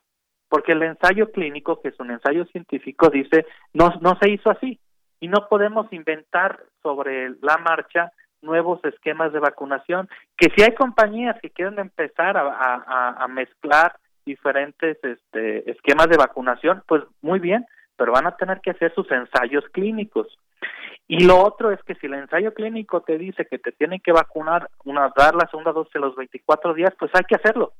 Speaker 11: porque el ensayo clínico, que es un ensayo científico, dice no, no se hizo así, y no podemos inventar sobre la marcha nuevos esquemas de vacunación, que si hay compañías que quieren empezar a, mezclar diferentes este, esquemas de vacunación, pues muy bien, pero van a tener que hacer sus ensayos clínicos. Y lo otro es que si el ensayo clínico te dice que te tienen que vacunar, una, dar la segunda dosis a los 24 días, pues hay que hacerlo.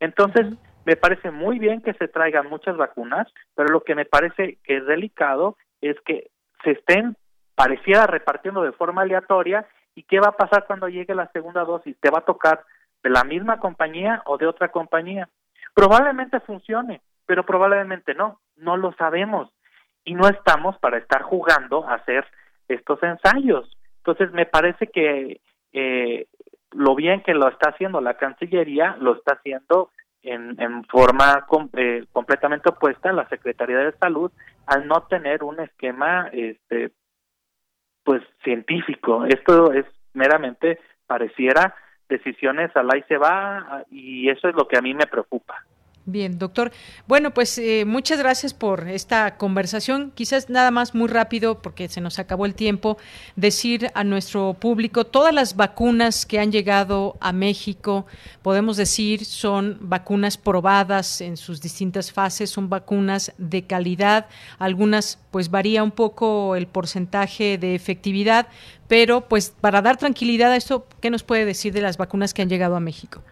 Speaker 11: Entonces, me parece muy bien que se traigan muchas vacunas, pero lo que me parece que es delicado es que se estén pareciera repartiendo de forma aleatoria y qué va a pasar cuando llegue la segunda dosis, te va a tocar de la misma compañía o de otra compañía. Probablemente funcione, pero probablemente no, no lo sabemos y no estamos para estar jugando a hacer estos ensayos. Entonces me parece que eh, lo bien que lo está haciendo la Cancillería, lo está haciendo en, en forma eh, completamente opuesta a la Secretaría de Salud al no tener un esquema este pues científico. Esto es meramente pareciera decisiones al ahí se va y eso es lo que a mí me preocupa.
Speaker 1: Bien, doctor. Bueno, pues eh, muchas gracias por esta conversación. Quizás nada más muy rápido, porque se nos acabó el tiempo, decir a nuestro público, todas las vacunas que han llegado a México, podemos decir, son vacunas probadas en sus distintas fases, son vacunas de calidad. Algunas, pues varía un poco el porcentaje de efectividad, pero pues para dar tranquilidad a esto, ¿qué nos puede decir de las vacunas que han llegado a México?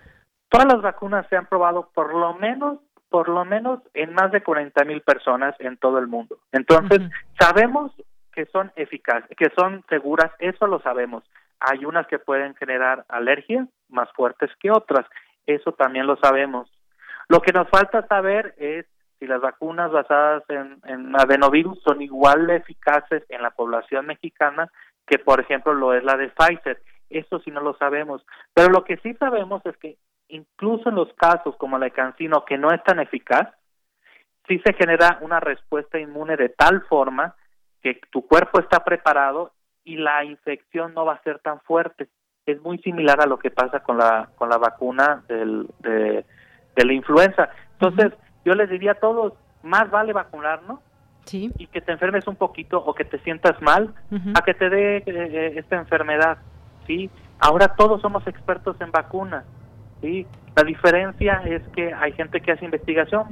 Speaker 11: Todas las vacunas se han probado por lo menos, por lo menos en más de 40 mil personas en todo el mundo. Entonces, sabemos que son eficaces, que son seguras, eso lo sabemos. Hay unas que pueden generar alergias más fuertes que otras, eso también lo sabemos. Lo que nos falta saber es si las vacunas basadas en, en adenovirus son igual de eficaces en la población mexicana que, por ejemplo, lo es la de Pfizer. Eso sí no lo sabemos. Pero lo que sí sabemos es que incluso en los casos como la de Cancino, que no es tan eficaz, sí se genera una respuesta inmune de tal forma que tu cuerpo está preparado y la infección no va a ser tan fuerte. Es muy similar a lo que pasa con la con la vacuna del, de, la influenza. Entonces, yo les diría a todos, más vale vacunarnos sí. y que te enfermes un poquito o que te sientas mal a que te dé eh, eh, esta enfermedad. ¿sí? Ahora todos somos expertos en vacunas ¿sí? La diferencia es que hay gente que hace investigación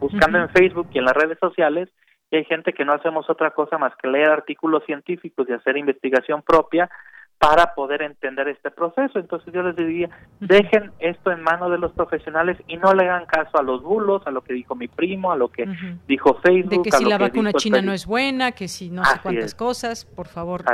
Speaker 11: buscando en Facebook y en las redes sociales y hay gente que no hacemos otra cosa más que leer artículos científicos y hacer investigación propia para poder entender este proceso. Entonces yo les diría, dejen esto en manos de los profesionales y no le hagan caso a los bulos, a lo que dijo mi primo, a lo que dijo Facebook.
Speaker 1: De que si la vacuna china no es buena, que si no sé cuántas cosas, por favor,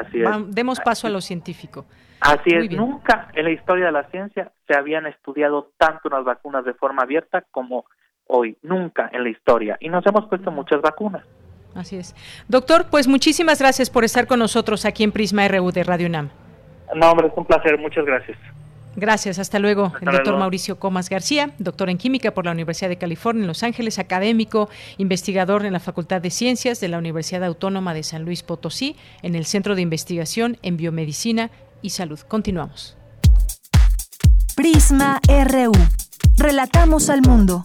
Speaker 1: demos paso a lo científico.
Speaker 11: Así es, nunca en la historia de la ciencia se habían estudiado tanto las vacunas de forma abierta como hoy, nunca en la historia. Y nos hemos puesto muchas vacunas.
Speaker 1: Así es. Doctor, pues muchísimas gracias por estar con nosotros aquí en Prisma RU de Radio UNAM.
Speaker 11: No, hombre, es un placer, muchas gracias.
Speaker 1: Gracias, hasta luego. el doctor Mauricio Comas García, doctor en química por la Universidad de California en Los Ángeles, académico, investigador en la Facultad de Ciencias de la Universidad Autónoma de San Luis Potosí, en el Centro de Investigación en Biomedicina y salud. Continuamos.
Speaker 3: Prisma RU. Relatamos al mundo.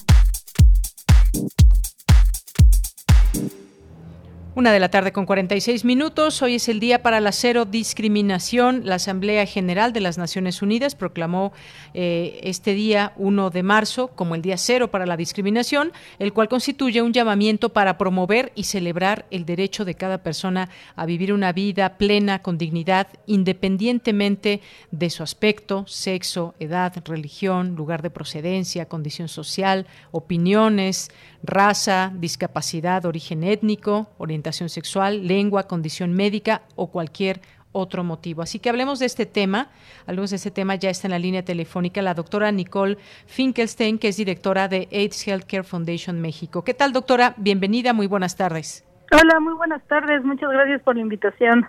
Speaker 1: Una de la tarde con 46 minutos. Hoy es el día para la cero discriminación. La Asamblea General de las Naciones Unidas proclamó eh, este día 1 de marzo como el día cero para la discriminación, el cual constituye un llamamiento para promover y celebrar el derecho de cada persona a vivir una vida plena con dignidad, independientemente de su aspecto, sexo, edad, religión, lugar de procedencia, condición social, opiniones, raza, discapacidad, origen étnico, orientación sexual, lengua, condición médica o cualquier otro motivo. Así que hablemos de este tema. Hablemos de este tema. Ya está en la línea telefónica la doctora Nicole Finkelstein, que es directora de AIDS Healthcare Foundation México. ¿Qué tal, doctora? Bienvenida, muy buenas tardes.
Speaker 12: Hola, muy buenas tardes. Muchas gracias por la invitación.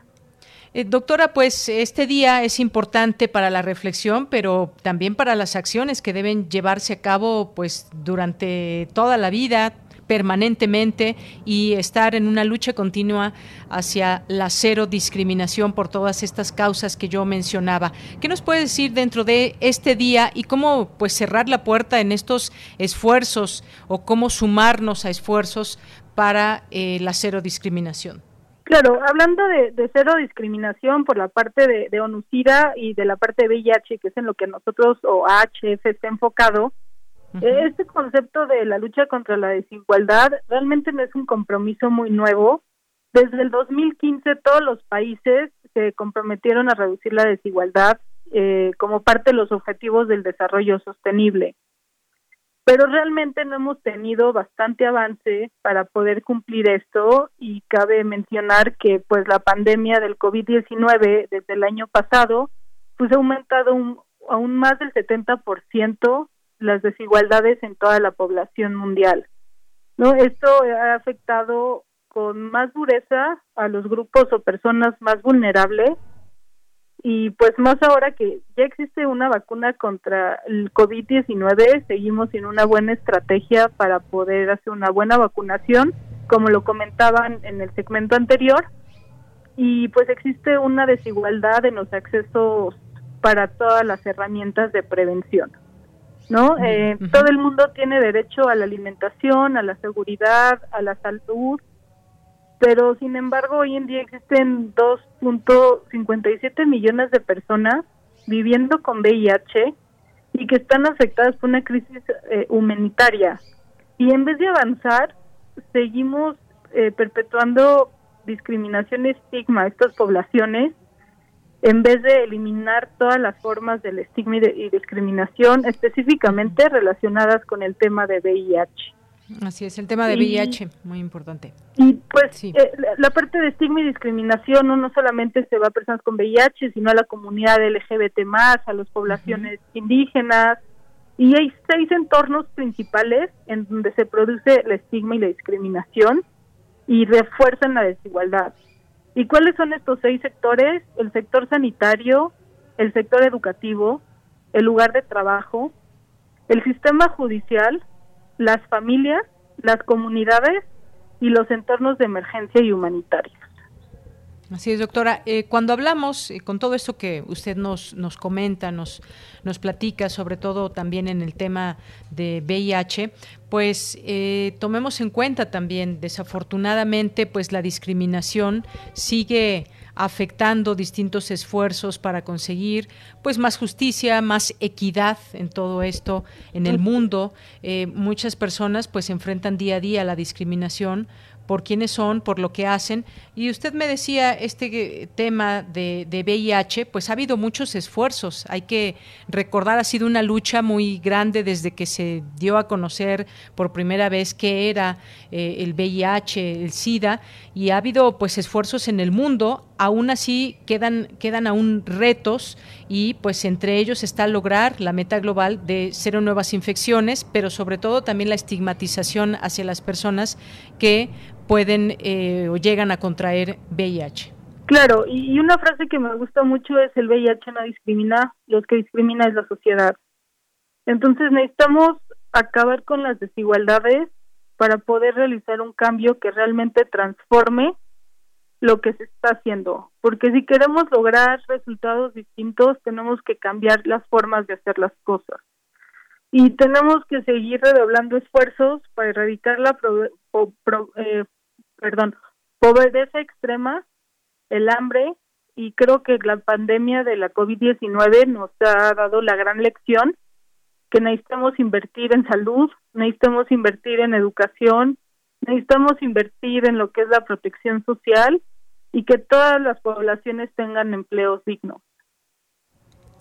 Speaker 1: Eh, doctora, pues este día es importante para la reflexión, pero también para las acciones que deben llevarse a cabo pues durante toda la vida, permanentemente y estar en una lucha continua hacia la cero discriminación por todas estas causas que yo mencionaba. ¿Qué nos puede decir dentro de este día y cómo pues cerrar la puerta en estos esfuerzos o cómo sumarnos a esfuerzos para eh, la cero discriminación?
Speaker 12: Claro, hablando de, cero discriminación por la parte de, de ONUCIDA y de la parte de VIH, que es en lo que nosotros o AHF está enfocado, este concepto de la lucha contra la desigualdad realmente no es un compromiso muy nuevo. Desde el 2015 todos los países se comprometieron a reducir la desigualdad eh, como parte de los objetivos del desarrollo sostenible pero realmente no hemos tenido bastante avance para poder cumplir esto y cabe mencionar que pues la pandemia del COVID-19 desde el año pasado pues ha aumentado un, aún más del 70% las desigualdades en toda la población mundial. ¿No? Esto ha afectado con más dureza a los grupos o personas más vulnerables y pues más ahora que ya existe una vacuna contra el COVID-19, seguimos sin una buena estrategia para poder hacer una buena vacunación, como lo comentaban en el segmento anterior, y pues existe una desigualdad en los accesos para todas las herramientas de prevención. ¿No? Eh, todo el mundo tiene derecho a la alimentación, a la seguridad, a la salud, pero sin embargo hoy en día existen 2.57 millones de personas viviendo con VIH y que están afectadas por una crisis eh, humanitaria. Y en vez de avanzar, seguimos eh, perpetuando discriminación y estigma a estas poblaciones en vez de eliminar todas las formas del estigma y discriminación específicamente relacionadas con el tema de VIH.
Speaker 1: Así es, el tema de VIH, muy importante.
Speaker 12: Y pues eh, la parte de estigma y discriminación no, no solamente se va a personas con VIH, sino a la comunidad LGBT más, a las poblaciones indígenas. Y hay seis entornos principales en donde se produce el estigma y la discriminación y refuerzan la desigualdad. ¿Y cuáles son estos seis sectores? El sector sanitario, el sector educativo, el lugar de trabajo, el sistema judicial, las familias, las comunidades y los entornos de emergencia y humanitarios.
Speaker 1: Así es, doctora. Eh, cuando hablamos, eh, con todo esto que usted nos, nos comenta, nos, nos platica, sobre todo también en el tema de VIH, pues eh, tomemos en cuenta también, desafortunadamente, pues la discriminación sigue afectando distintos esfuerzos para conseguir pues más justicia, más equidad en todo esto en el mundo. Eh, muchas personas pues enfrentan día a día la discriminación por quiénes son, por lo que hacen. Y usted me decía este tema de, de, VIH, pues ha habido muchos esfuerzos. Hay que recordar, ha sido una lucha muy grande desde que se dio a conocer por primera vez qué era eh, el VIH, el SIDA, y ha habido pues esfuerzos en el mundo. Aún así quedan, quedan aún retos y pues entre ellos está lograr la meta global de cero nuevas infecciones, pero sobre todo también la estigmatización hacia las personas que pueden eh, o llegan a contraer VIH.
Speaker 12: Claro, y una frase que me gusta mucho es el VIH no discrimina, los que discrimina es la sociedad. Entonces necesitamos acabar con las desigualdades para poder realizar un cambio que realmente transforme lo que se está haciendo, porque si queremos lograr resultados distintos tenemos que cambiar las formas de hacer las cosas. Y tenemos que seguir redoblando esfuerzos para erradicar la eh, perdón, pobreza extrema, el hambre y creo que la pandemia de la COVID-19 nos ha dado la gran lección que necesitamos invertir en salud, necesitamos invertir en educación, necesitamos invertir en lo que es la protección social y que todas las poblaciones tengan empleos dignos.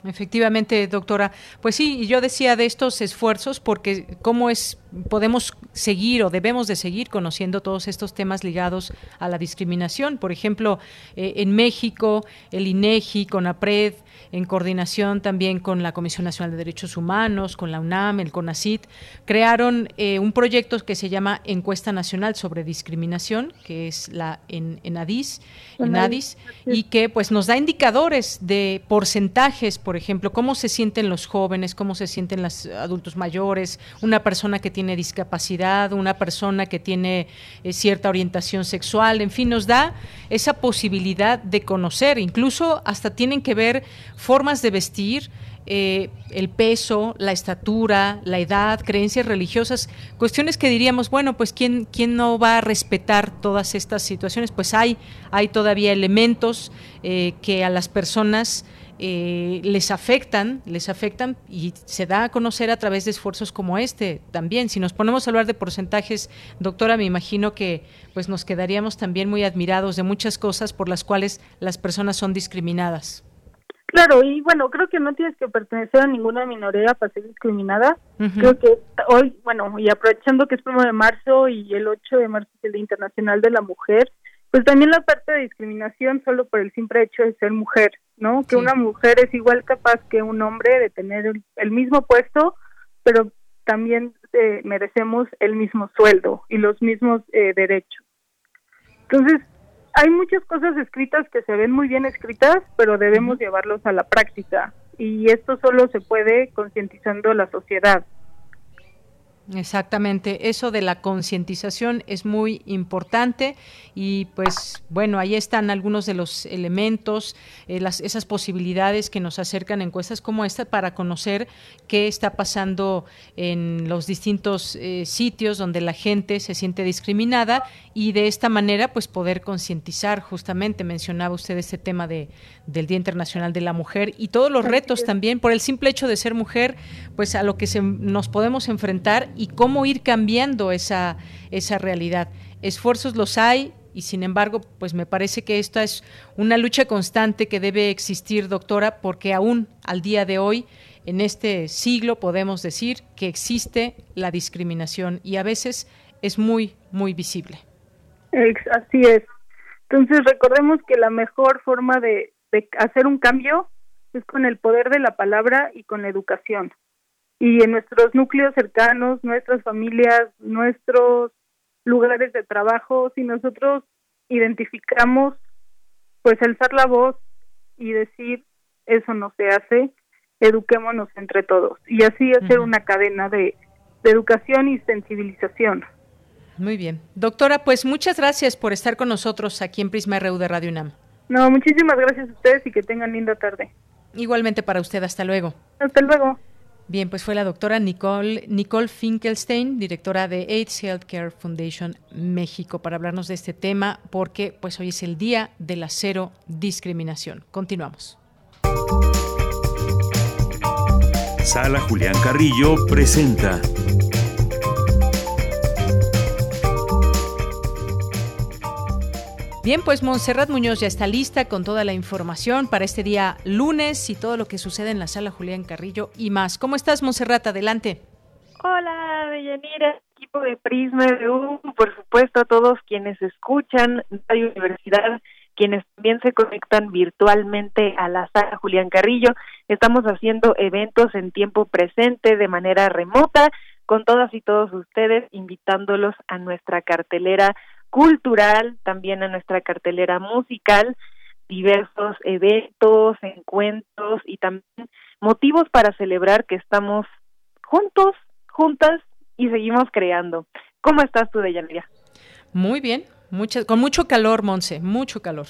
Speaker 1: Efectivamente, doctora. Pues sí, yo decía de estos esfuerzos porque cómo es podemos seguir o debemos de seguir conociendo todos estos temas ligados a la discriminación. Por ejemplo, eh, en México, el INEGI, con APRED, en coordinación también con la Comisión Nacional de Derechos Humanos, con la UNAM, el CONACIT, crearon eh, un proyecto que se llama Encuesta Nacional sobre Discriminación, que es la en, en ADIS, en ADIS, y que pues nos da indicadores de porcentajes, por ejemplo, cómo se sienten los jóvenes, cómo se sienten los adultos mayores, una persona que tiene tiene discapacidad, una persona que tiene eh, cierta orientación sexual, en fin, nos da esa posibilidad de conocer, incluso hasta tienen que ver formas de vestir, eh, el peso, la estatura, la edad, creencias religiosas, cuestiones que diríamos, bueno, pues ¿quién, quién no va a respetar todas estas situaciones? Pues hay, hay todavía elementos eh, que a las personas eh, les afectan, les afectan y se da a conocer a través de esfuerzos como este también. Si nos ponemos a hablar de porcentajes, doctora, me imagino que pues nos quedaríamos también muy admirados de muchas cosas por las cuales las personas son discriminadas.
Speaker 12: Claro, y bueno, creo que no tienes que pertenecer a ninguna minoría para ser discriminada. Creo que hoy, bueno, y aprovechando que es 1 de marzo y el 8 de marzo es el Día Internacional de la Mujer, pues también la parte de discriminación solo por el simple hecho de ser mujer, ¿no? Que una mujer es igual capaz que un hombre de tener el, mismo puesto, pero también eh, merecemos el mismo sueldo y los mismos eh, derechos. Entonces, hay muchas cosas escritas que se ven muy bien escritas, pero debemos llevarlos a la práctica y esto solo se puede concientizando la sociedad.
Speaker 1: Exactamente, eso de la concientización es muy importante y pues bueno, ahí están algunos de los elementos, eh, las, esas posibilidades que nos acercan encuestas como esta para conocer qué está pasando en los distintos eh, sitios donde la gente se siente discriminada y de esta manera pues poder concientizar. Justamente, mencionaba usted este tema de, del Día Internacional de la Mujer y todos los retos también por el simple hecho de ser mujer, pues a lo que se, nos podemos enfrentar y cómo ir cambiando esa, esa realidad. Esfuerzos los hay, y sin embargo, pues me parece que esta es una lucha constante que debe existir, doctora, porque aún al día de hoy, en este siglo, podemos decir que existe la discriminación y a veces es muy, muy visible.
Speaker 12: Así es. Entonces, recordemos que la mejor forma de, de hacer un cambio es con el poder de la palabra y con la educación y en nuestros núcleos cercanos, nuestras familias, nuestros lugares de trabajo, si nosotros identificamos, pues alzar la voz y decir, eso no se hace, eduquémonos entre todos y así hacer una cadena de, de educación y sensibilización.
Speaker 1: Muy bien. Doctora, pues muchas gracias por estar con nosotros aquí en Prisma RU de Radio UNAM.
Speaker 12: No, muchísimas gracias a ustedes y que tengan linda tarde.
Speaker 1: Igualmente para usted, hasta luego.
Speaker 12: Hasta luego.
Speaker 1: Bien, pues fue la doctora Nicole, Nicole Finkelstein, directora de AIDS Healthcare Foundation México, para hablarnos de este tema, porque pues hoy es el día de la cero discriminación. Continuamos.
Speaker 2: Sala Julián Carrillo presenta
Speaker 1: Bien, pues Montserrat Muñoz ya está lista con toda la información para este día lunes y todo lo que sucede en la sala Julián Carrillo y más. ¿Cómo estás, Montserrat? Adelante.
Speaker 13: Hola, Deyanira, equipo de Prisma RU, por supuesto a todos quienes escuchan Radio Universidad, quienes también se conectan virtualmente a la sala Julián Carrillo. Estamos haciendo eventos en tiempo presente de manera remota con todas y todos ustedes, invitándolos a nuestra cartelera cultural, también a nuestra cartelera musical, diversos eventos, encuentros y también motivos para celebrar que estamos juntos, juntas y seguimos creando. ¿Cómo estás tú, Deyanira?
Speaker 1: Muy bien, con mucho calor, Monse, mucho calor.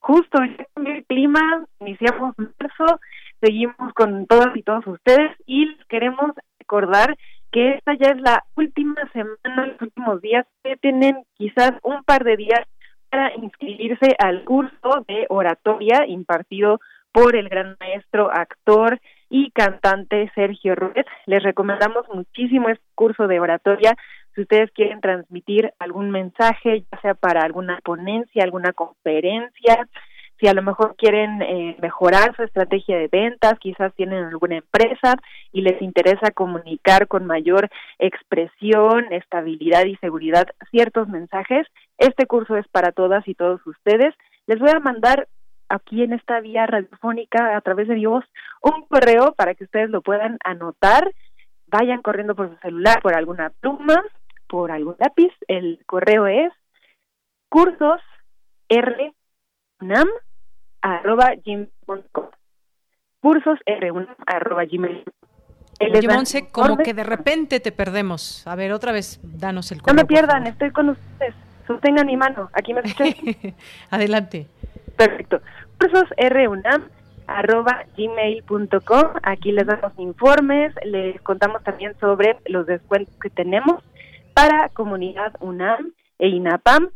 Speaker 13: Justo, el clima, iniciamos marzo, seguimos con todas y todos ustedes y queremos recordar que esta ya es la última semana, los últimos días, que tienen quizás un par de días para inscribirse al curso de oratoria impartido por el gran maestro, actor y cantante Sergio Ruiz. Les recomendamos muchísimo este curso de oratoria. Si ustedes quieren transmitir algún mensaje, ya sea para alguna ponencia, alguna conferencia, si a lo mejor quieren eh, mejorar su estrategia de ventas, quizás tienen alguna empresa y les interesa comunicar con mayor expresión, estabilidad y seguridad ciertos mensajes, este curso es para todas y todos ustedes. Les voy a mandar aquí en esta vía radiofónica a través de Dios un correo para que ustedes lo puedan anotar. Vayan corriendo por su celular, por alguna pluma, por algún lápiz. El correo es cursos r unam arroba gmail.com cursos r arroba gmail
Speaker 1: Monse, como que de repente te perdemos. A ver, otra vez, danos el
Speaker 13: No me pierdan, estoy con ustedes. Sostengan mi mano. Aquí me escuchan.
Speaker 1: Adelante.
Speaker 13: Perfecto. Cursos runam arroba gmail.com. Aquí les damos informes, les contamos también sobre los descuentos que tenemos para comunidad UNAM e INAPAM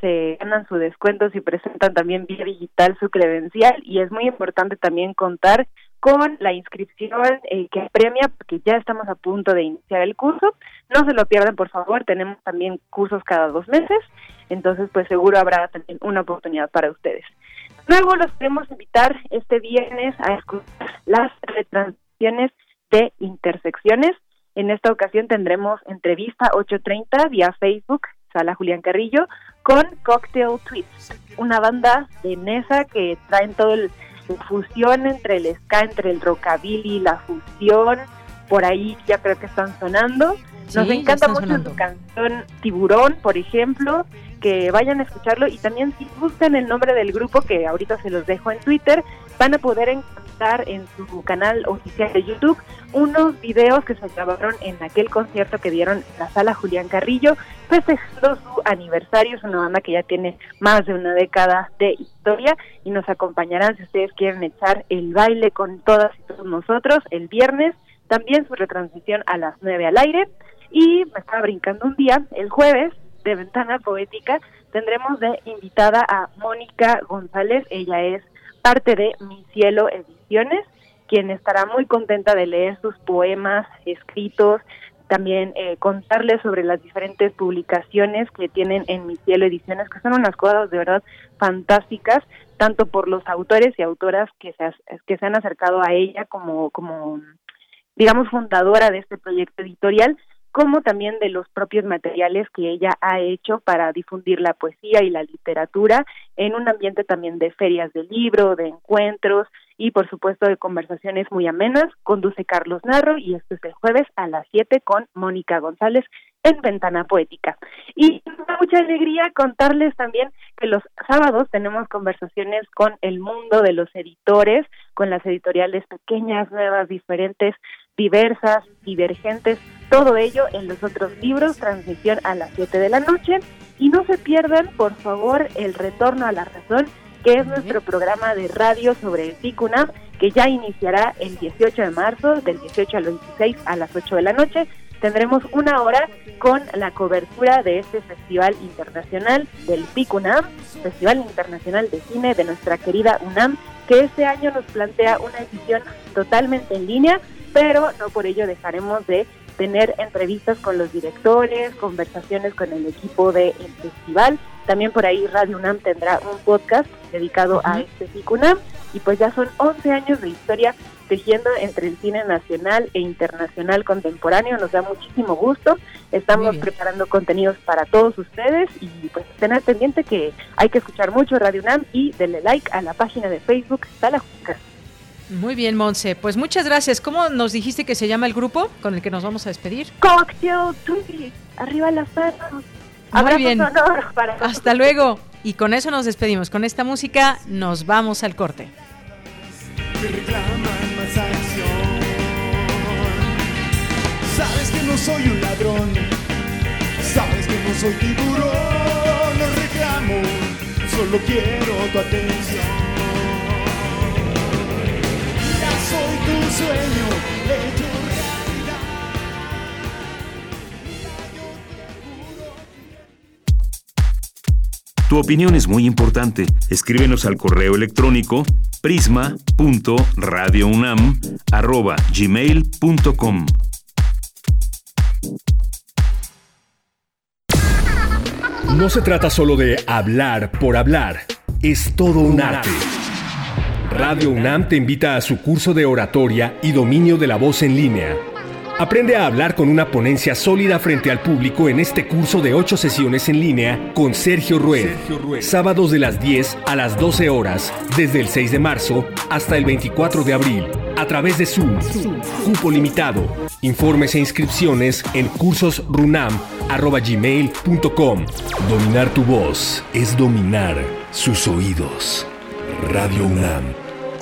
Speaker 13: se ganan su descuento si presentan también vía digital su credencial y es muy importante también contar con la inscripción eh, que premia porque ya estamos a punto de iniciar el curso. No se lo pierdan, por favor, tenemos también cursos cada dos meses, entonces pues seguro habrá también una oportunidad para ustedes. Luego los queremos invitar este viernes a escuchar las retransmisiones de intersecciones. En esta ocasión tendremos entrevista 8.30 vía Facebook Sala Julián Carrillo, con Cocktail Twist, una banda de mesa que traen todo el fusión entre el ska, entre el rockabilly, la fusión, por ahí ya creo que están sonando. Nos encanta mucho su canción Tiburón, por ejemplo, que vayan a escucharlo y también si buscan el nombre del grupo que ahorita se los dejo en Twitter, van a poder encontrar en su canal oficial de YouTube unos videos que se grabaron en aquel concierto que dieron en la sala Julián Carrillo, festejando su aniversario. Es una banda que ya tiene más de una década de historia y nos acompañarán si ustedes quieren echar el baile con todas y todos nosotros el viernes. También su retransmisión a las 9 al aire. Y me estaba brincando un día, el jueves, de Ventana Poética, tendremos de invitada a Mónica González. Ella es parte de Mi Cielo Ediciones, quien estará muy contenta de leer sus poemas escritos, también eh, contarles sobre las diferentes publicaciones que tienen en Mi Cielo Ediciones, que son unas cosas de verdad fantásticas, tanto por los autores y autoras que se, que se han acercado a ella como, como, digamos, fundadora de este proyecto editorial, como también de los propios materiales que ella ha hecho para difundir la poesía y la literatura en un ambiente también de ferias de libro, de encuentros y por supuesto de conversaciones muy amenas. Conduce Carlos Narro y esto es el jueves a las 7 con Mónica González en Ventana Poética. Y mucha alegría contarles también que los sábados tenemos conversaciones con el mundo de los editores, con las editoriales pequeñas, nuevas, diferentes, diversas, divergentes, todo ello en los otros libros, transmisión a las 7 de la noche. Y no se pierdan, por favor, el retorno a la razón, que es nuestro programa de radio sobre el PICUNAM, que ya iniciará el 18 de marzo, del 18 al 26 a las 8 de la noche. Tendremos una hora con la cobertura de este Festival Internacional del PICUNAM, Festival Internacional de Cine de nuestra querida UNAM, que este año nos plantea una edición totalmente en línea, pero no por ello dejaremos de tener entrevistas con los directores, conversaciones con el equipo del festival. También por ahí Radio UNAM tendrá un podcast dedicado a este FICUNAM y pues ya son 11 años de historia tejiendo entre el cine nacional e internacional contemporáneo. Nos da muchísimo gusto. Estamos preparando contenidos para todos ustedes y pues al pendiente que hay que escuchar mucho Radio UNAM y denle like a la página de Facebook Sala
Speaker 1: muy bien, Monse. Pues muchas gracias. ¿Cómo nos dijiste que se llama el grupo con el que nos vamos a despedir?
Speaker 13: Cocktail. Arriba las manos.
Speaker 1: Muy bien. Hasta luego. Y con eso nos despedimos. Con esta música nos vamos al corte.
Speaker 14: Sabes que no soy un ladrón. Sabes que no soy tiburón. No reclamo. Solo quiero tu atención. Soy tu sueño
Speaker 2: Tu opinión es muy importante. Escríbenos al correo electrónico prisma.radiounam@gmail.com.
Speaker 15: No se trata solo de hablar por hablar, es todo un arte. Radio UNAM te invita a su curso de oratoria y dominio de la voz en línea. Aprende a hablar con una ponencia sólida frente al público en este curso de ocho sesiones en línea con Sergio Rued. Sábados de las 10 a las 12 horas, desde el 6 de marzo hasta el 24 de abril, a través de Zoom. Cupo limitado. Informes e inscripciones en cursosrunam.gmail.com. Dominar tu voz es dominar sus oídos. Radio UNAM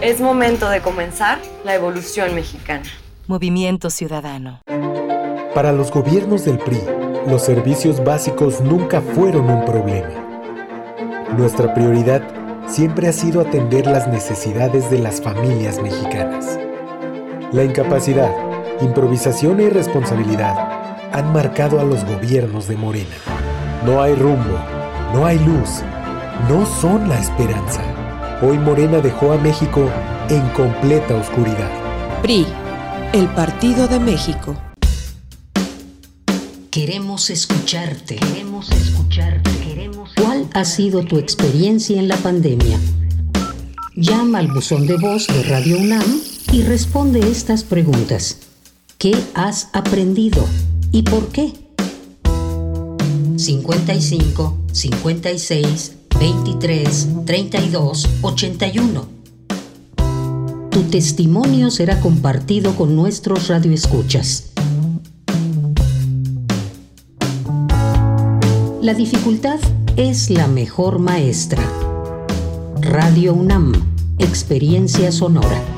Speaker 16: Es momento de comenzar la evolución mexicana.
Speaker 17: Movimiento Ciudadano.
Speaker 18: Para los gobiernos del PRI, los servicios básicos nunca fueron un problema. Nuestra prioridad siempre ha sido atender las necesidades de las familias mexicanas. La incapacidad, improvisación e irresponsabilidad han marcado a los gobiernos de Morena. No hay rumbo, no hay luz, no son la esperanza. Hoy Morena dejó a México en completa oscuridad.
Speaker 17: PRI, el Partido de México.
Speaker 19: Queremos escucharte. Queremos escucharte. Queremos ¿Cuál ha sido tu experiencia en la pandemia? Llama al buzón de voz de Radio UNAM y responde estas preguntas. ¿Qué has aprendido y por qué? 55 56 23 32 81. Tu testimonio será compartido con nuestros radioescuchas. La dificultad es la mejor maestra. Radio UNAM, Experiencia Sonora.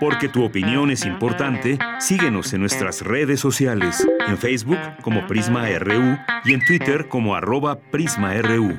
Speaker 2: Porque tu opinión es importante, síguenos en nuestras redes sociales, en Facebook como Prisma RU y en Twitter como arroba PrismaRU.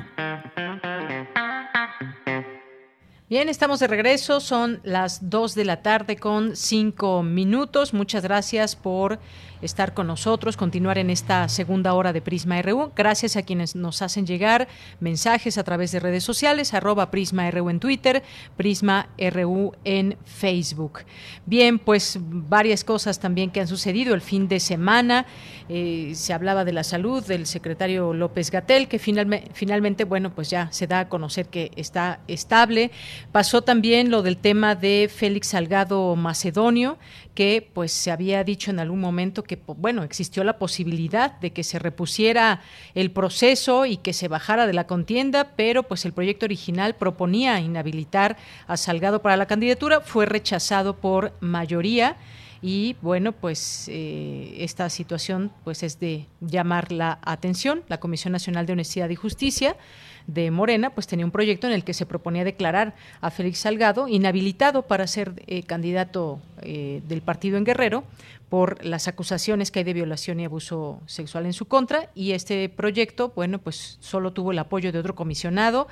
Speaker 1: Bien, estamos de regreso, son las 2 de la tarde con 5 minutos. Muchas gracias por estar con nosotros, continuar en esta segunda hora de Prisma RU. Gracias a quienes nos hacen llegar mensajes a través de redes sociales, arroba Prisma RU en Twitter, Prisma RU en Facebook. Bien, pues varias cosas también que han sucedido el fin de semana. Eh, se hablaba de la salud del secretario López Gatel, que finalmente, finalmente, bueno, pues ya se da a conocer que está estable. Pasó también lo del tema de Félix Salgado Macedonio, que pues se había dicho en algún momento que bueno existió la posibilidad de que se repusiera el proceso y que se bajara de la contienda pero pues el proyecto original proponía inhabilitar a Salgado para la candidatura fue rechazado por mayoría y bueno pues eh, esta situación pues es de llamar la atención. La Comisión Nacional de Honestidad y Justicia de Morena, pues tenía un proyecto en el que se proponía declarar a Félix Salgado inhabilitado para ser eh, candidato eh, del partido en Guerrero por las acusaciones que hay de violación y abuso sexual en su contra. Y este proyecto, bueno, pues solo tuvo el apoyo de otro comisionado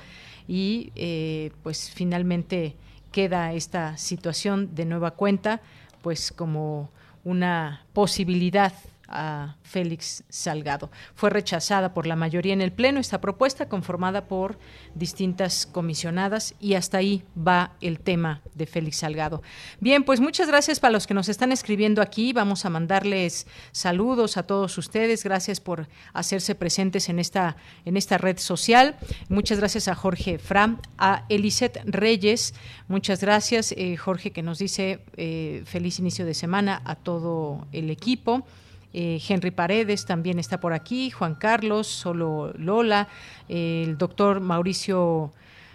Speaker 1: y eh, pues finalmente queda esta situación de nueva cuenta pues como una posibilidad a Félix Salgado. Fue rechazada por la mayoría en el Pleno esta propuesta conformada por distintas comisionadas y hasta ahí va el tema de Félix Salgado. Bien, pues muchas gracias para los que nos están escribiendo aquí. Vamos a mandarles saludos a todos ustedes. Gracias por hacerse presentes en esta, en esta red social. Muchas gracias a Jorge Fram, a Eliseth Reyes. Muchas gracias, eh, Jorge, que nos dice eh, feliz inicio de semana a todo el equipo. Eh, Henry Paredes también está por aquí, Juan Carlos, solo Lola, el doctor Mauricio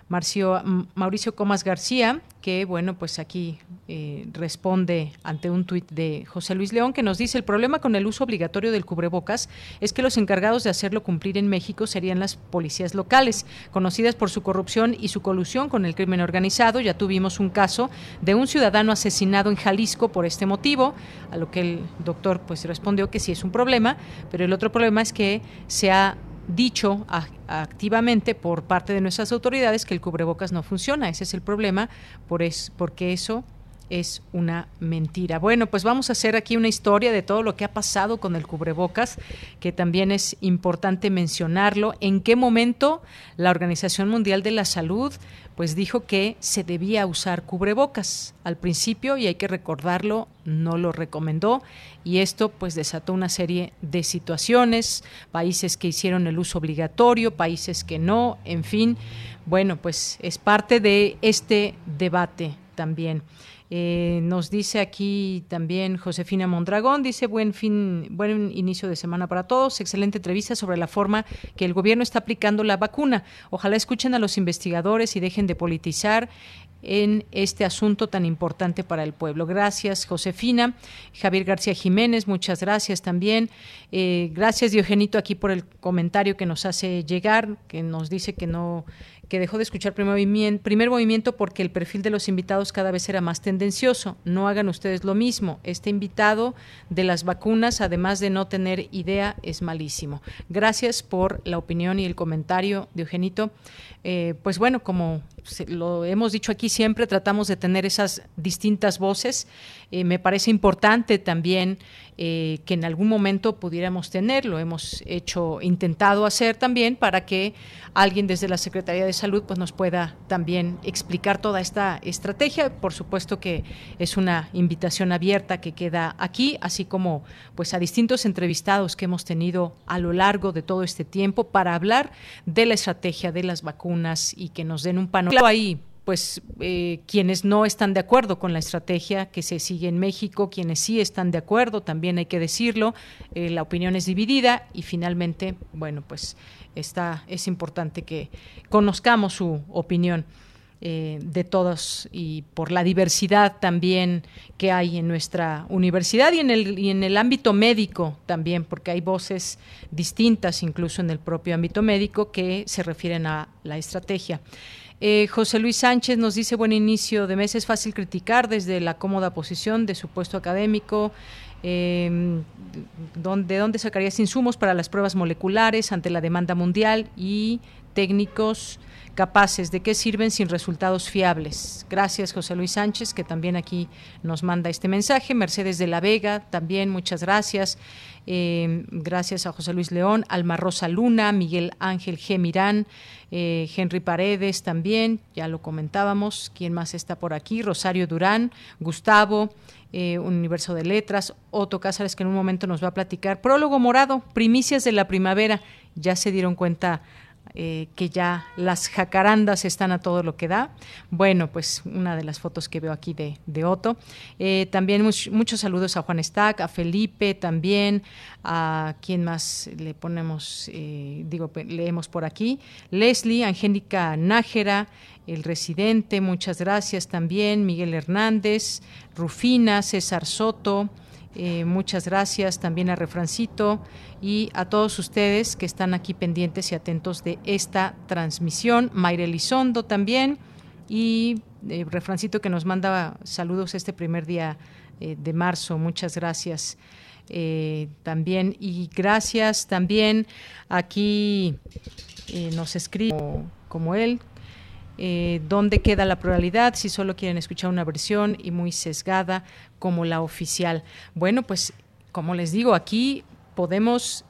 Speaker 1: Marcio, Mauricio Comas García, que bueno, pues aquí eh, responde ante un tuit de José Luis León que nos dice el problema con el uso obligatorio del cubrebocas es que los encargados de hacerlo cumplir en México serían las policías locales, conocidas por su corrupción y su colusión con el crimen organizado. Ya tuvimos un caso de un ciudadano asesinado en Jalisco por este motivo, a lo que el doctor pues respondió que sí es un problema, pero el otro problema es que se ha dicho activamente por parte de nuestras autoridades que el cubrebocas no funciona. Ese es el problema, por es, porque eso es una mentira. Bueno, pues vamos a hacer aquí una historia de todo lo que ha pasado con el cubrebocas, que también es importante mencionarlo. En qué momento la Organización Mundial de la Salud pues dijo que se debía usar cubrebocas. Al principio, y hay que recordarlo, no lo recomendó y esto pues desató una serie de situaciones, países que hicieron el uso obligatorio, países que no, en fin, bueno, pues es parte de este debate también. Eh, nos dice aquí también Josefina Mondragón, dice buen fin, buen inicio de semana para todos, excelente entrevista sobre la forma que el gobierno está aplicando la vacuna. Ojalá escuchen a los investigadores y dejen de politizar en este asunto tan importante para el pueblo. Gracias, Josefina. Javier García Jiménez, muchas gracias también. Eh, gracias, Diogenito, aquí por el comentario que nos hace llegar, que nos dice que no que dejó de escuchar primer movimiento, porque el perfil de los invitados cada vez era más tendencioso. No hagan ustedes lo mismo. Este invitado de las vacunas, además de no tener idea, es malísimo. Gracias por la opinión y el comentario de Eugenito. Eh, pues bueno, como lo hemos dicho aquí siempre, tratamos de tener esas distintas voces. Eh, me parece importante también eh, que en algún momento pudiéramos tenerlo. Hemos hecho, intentado hacer también para que alguien desde la Secretaría de Salud pues, nos pueda también explicar toda esta estrategia. Por supuesto que es una invitación abierta que queda aquí, así como pues a distintos entrevistados que hemos tenido a lo largo de todo este tiempo para hablar de la estrategia de las vacunas y que nos den un panorama ahí pues eh, quienes no están de acuerdo con la estrategia que se sigue en México, quienes sí están de acuerdo, también hay que decirlo, eh, la opinión es dividida y finalmente, bueno, pues está, es importante que conozcamos su opinión. Eh, de todos y por la diversidad también que hay en nuestra universidad y en el y en el ámbito médico también porque hay voces distintas incluso en el propio ámbito médico que se refieren a la estrategia eh, José Luis Sánchez nos dice, buen inicio de mes, es fácil criticar desde la cómoda posición de su puesto académico, eh, de dónde sacarías insumos para las pruebas moleculares ante la demanda mundial y técnicos capaces, de qué sirven sin resultados fiables. Gracias, José Luis Sánchez, que también aquí nos manda este mensaje. Mercedes de la Vega, también muchas gracias. Eh, gracias a José Luis León, Alma Rosa Luna, Miguel Ángel G. Mirán, eh, Henry Paredes también, ya lo comentábamos. ¿Quién más está por aquí? Rosario Durán, Gustavo. Eh, Universo de Letras, Otto Cázares, que en un momento nos va a platicar. Prólogo Morado, Primicias de la Primavera. Ya se dieron cuenta eh, que ya las jacarandas están a todo lo que da. Bueno, pues una de las fotos que veo aquí de, de Otto. Eh, también muchos saludos a Juan Stack, a Felipe también, a quien más le ponemos, eh, digo, leemos por aquí. Leslie, Angélica Nájera, el residente, muchas gracias también. Miguel Hernández, Rufina, César Soto. Eh, muchas gracias también a Refrancito y a todos ustedes que están aquí pendientes y atentos de esta transmisión. Mayra Elizondo también y eh, Refrancito que nos manda saludos este primer día eh, de marzo. Muchas gracias. también y gracias también aquí nos escribe como él eh, dónde queda la pluralidad, si solo quieren escuchar una versión y muy sesgada como la oficial. Bueno, pues como les digo, aquí podemos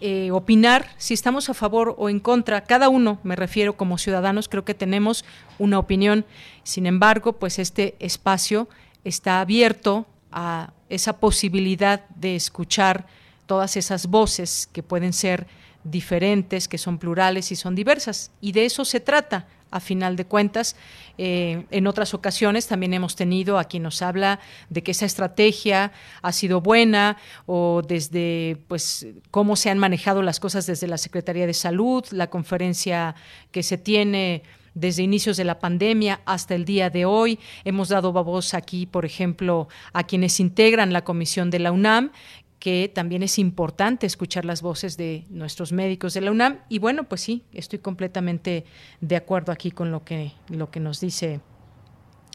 Speaker 1: eh, opinar si estamos a favor o en contra. Cada uno, me refiero como ciudadanos, creo que tenemos una opinión. Sin embargo, pues este espacio está abierto a esa posibilidad de escuchar todas esas voces que pueden ser diferentes, que son plurales y son diversas. Y de eso se trata a final de cuentas. Eh, en otras ocasiones también hemos tenido a quien nos habla de que esa estrategia ha sido buena o desde pues cómo se han manejado las cosas desde la Secretaría de Salud, la conferencia que se tiene desde inicios de la pandemia hasta el día de hoy. Hemos dado voz aquí, por ejemplo, a quienes integran la comisión de la UNAM, que también es importante escuchar las voces de nuestros médicos de la UNAM. Y bueno, pues sí, estoy completamente de acuerdo aquí con lo que, lo que nos dice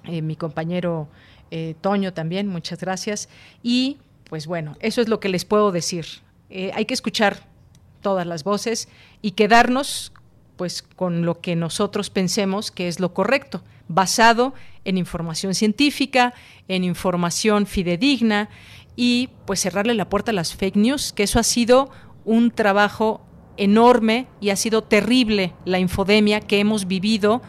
Speaker 1: eh, mi compañero eh, Toño también, muchas gracias. Y pues bueno, eso es lo que les puedo decir. Eh, hay que escuchar todas las voces y quedarnos pues con lo que nosotros pensemos que es lo correcto, basado en información científica, en información fidedigna, y pues cerrarle la puerta a las fake news, que eso ha sido un trabajo enorme y ha sido terrible la infodemia que hemos vivido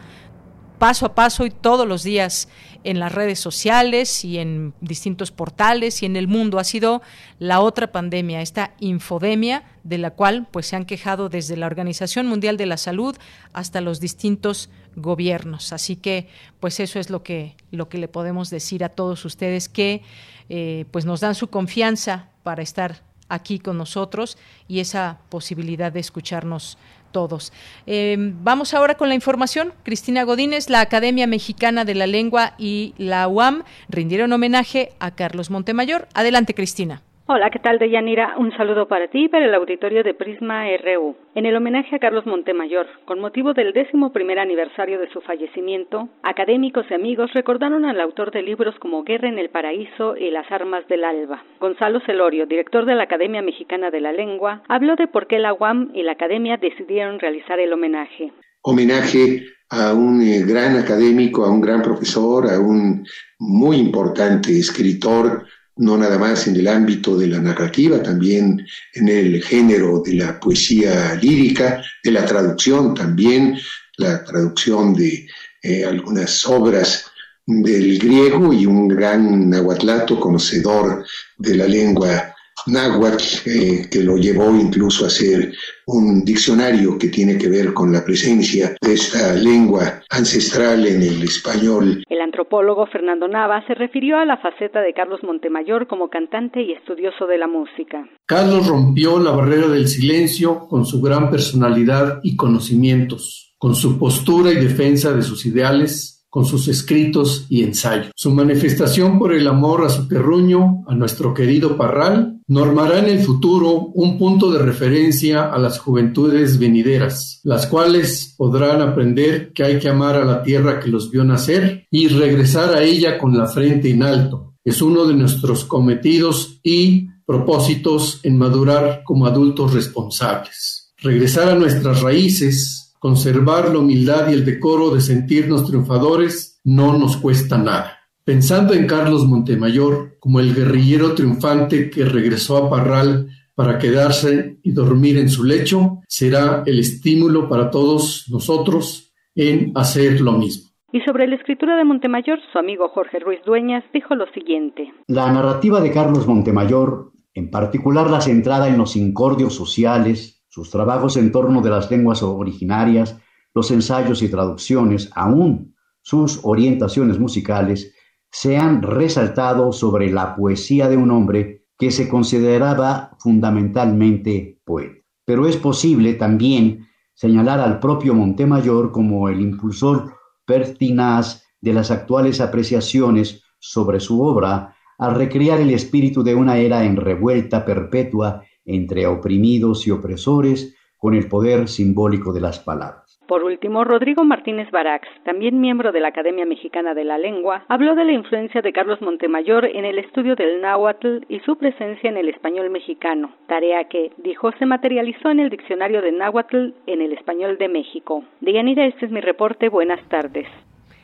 Speaker 1: paso a paso y todos los días en las redes sociales y en distintos portales y en el mundo. Ha sido la otra pandemia, esta infodemia de la cual pues se han quejado desde la Organización Mundial de la Salud hasta los distintos gobiernos. Así que pues eso es lo que lo que le podemos decir a todos ustedes que eh, pues nos dan su confianza para estar aquí con nosotros y esa posibilidad de escucharnos todos. Em, vamos ahora con la información. Cristina Godínez, la Academia Mexicana de la Lengua y la UAM rindieron homenaje a Carlos Montemayor. Adelante, Cristina.
Speaker 20: Hola, ¿qué tal, Deyanira? Un saludo para ti y para el auditorio de Prisma RU. En el homenaje a Carlos Montemayor, con motivo del décimo primer aniversario de su fallecimiento, académicos y amigos recordaron al autor de libros como Guerra en el Paraíso y Las Armas del Alba. Gonzalo Celorio, director de la Academia Mexicana de la Lengua, habló de por qué la UAM y la Academia decidieron realizar el homenaje.
Speaker 21: Homenaje a un eh, gran académico, a un gran profesor, a un muy importante escritor, no nada más en el ámbito de la narrativa, también en el género de la poesía lírica, de la traducción también, la traducción de eh, algunas obras del griego y un gran nahuatlato conocedor de la lengua náhuatl, eh, que lo llevó incluso a ser un diccionario que tiene que ver con la presencia de esta lengua ancestral en el español.
Speaker 20: El antropólogo Fernando Nava se refirió a la faceta de Carlos Montemayor como cantante y estudioso de la música.
Speaker 22: Carlos rompió la barrera del silencio con su gran personalidad y conocimientos, con su postura y defensa de sus ideales con sus escritos y ensayos. Su manifestación por el amor a su terruño, a nuestro querido Parral, normará en el futuro un punto de referencia a las juventudes venideras, las cuales podrán aprender que hay que amar a la tierra que los vio nacer y regresar a ella con la frente en alto. Es uno de nuestros cometidos y propósitos en madurar como adultos responsables. Regresar a nuestras raíces, Conservar la humildad y el decoro de sentirnos triunfadores no nos cuesta nada. Pensando en Carlos Montemayor como el guerrillero triunfante que regresó a Parral para quedarse y dormir en su lecho, será el estímulo para todos nosotros en hacer lo mismo.
Speaker 20: Y sobre la escritura de Montemayor, su amigo Jorge Ruiz Dueñas dijo lo siguiente.
Speaker 23: La narrativa de Carlos Montemayor, en particular la centrada en los incordios sociales, sus trabajos en torno de las lenguas originarias, los ensayos y traducciones, aún sus orientaciones musicales, se han resaltado sobre la poesía de un hombre que se consideraba fundamentalmente poeta. Pero es posible también señalar al propio Montemayor como el impulsor pertinaz de las actuales apreciaciones sobre su obra al recrear el espíritu de una era en revuelta perpetua entre oprimidos y opresores con el poder simbólico de las palabras.
Speaker 20: Por último, Rodrigo Martínez Barax, también miembro de la Academia Mexicana de la Lengua, habló de la influencia de Carlos Montemayor en el estudio del náhuatl y su presencia en el español mexicano, tarea que, dijo, se materializó en el diccionario de náhuatl en el español de México. Deyanira, este es mi reporte. Buenas tardes.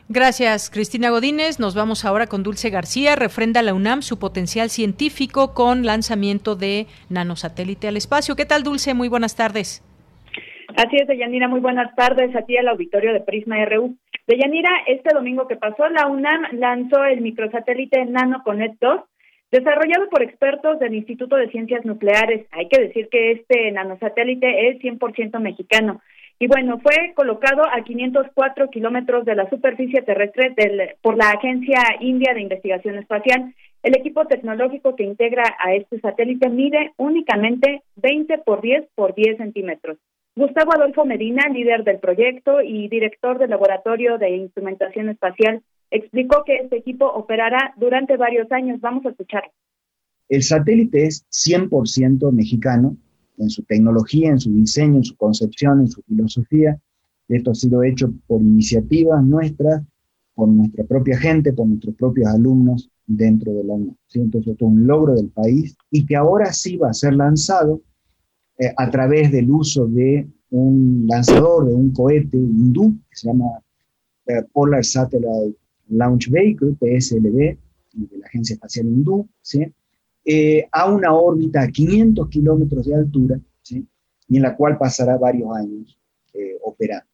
Speaker 1: Gracias, Cristina Godínez. Nos vamos ahora con Dulce García. Refrenda la UNAM su potencial científico con lanzamiento de nanosatélite al espacio. ¿Qué tal, Dulce? Muy buenas tardes.
Speaker 24: Así es, Deyanira. Muy buenas tardes a ti al auditorio de Prisma RU. Deyanira, este domingo que pasó, la UNAM lanzó el microsatélite Nano 2, desarrollado por expertos del Instituto de Ciencias Nucleares. Hay que decir que este nanosatélite es 100% mexicano y bueno, fue colocado a 504 kilómetros de la superficie terrestre del, por la Agencia India de Investigación Espacial. El equipo tecnológico que integra a este satélite mide únicamente 20 por 10 por 10 centímetros. Gustavo Adolfo Medina, líder del proyecto y director del Laboratorio de Instrumentación Espacial, explicó que este equipo operará durante varios años. Vamos a escucharlo.
Speaker 25: El satélite es 100% mexicano en su tecnología, en su diseño, en su concepción, en su filosofía. Esto ha sido hecho por iniciativas nuestras, por nuestra propia gente, por nuestros propios alumnos dentro de la UNAM. Entonces, esto es un logro del país y que ahora sí va a ser lanzado eh, a través del uso de un lanzador, de un cohete hindú, que se llama eh, Polar Satellite Launch Vehicle, PSLV, de la Agencia Espacial Hindú, ¿sí? Eh, a una órbita a 500 kilómetros de altura, y en la cual pasará varios años operando.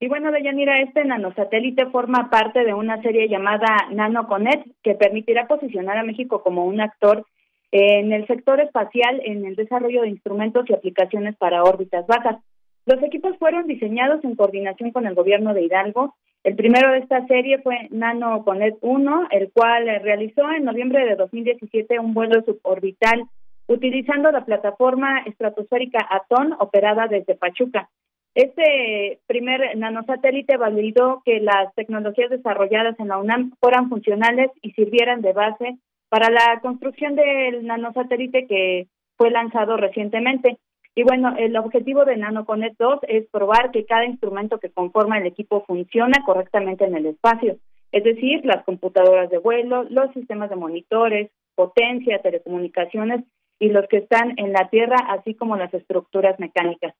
Speaker 24: Y bueno, Deyanira, este nanosatélite forma parte de una serie llamada NanoConnect, que permitirá posicionar a México como un actor en el sector espacial en el desarrollo de instrumentos y aplicaciones para órbitas bajas. Los equipos fueron diseñados en coordinación con el gobierno de Hidalgo. El primero de esta serie fue NanoConnect 1, el cual realizó en noviembre de 2017 un vuelo suborbital utilizando la plataforma estratosférica Atón operada desde Pachuca. Este primer nanosatélite validó que las tecnologías desarrolladas en la UNAM fueran funcionales y sirvieran de base para la construcción del nanosatélite que fue lanzado recientemente. Y bueno, el objetivo de NanoConnect 2 es probar que cada instrumento que conforma el equipo funciona correctamente en el espacio, es decir, las computadoras de vuelo, los sistemas de monitores, potencia, telecomunicaciones y los que están en la Tierra, así como las estructuras mecánicas.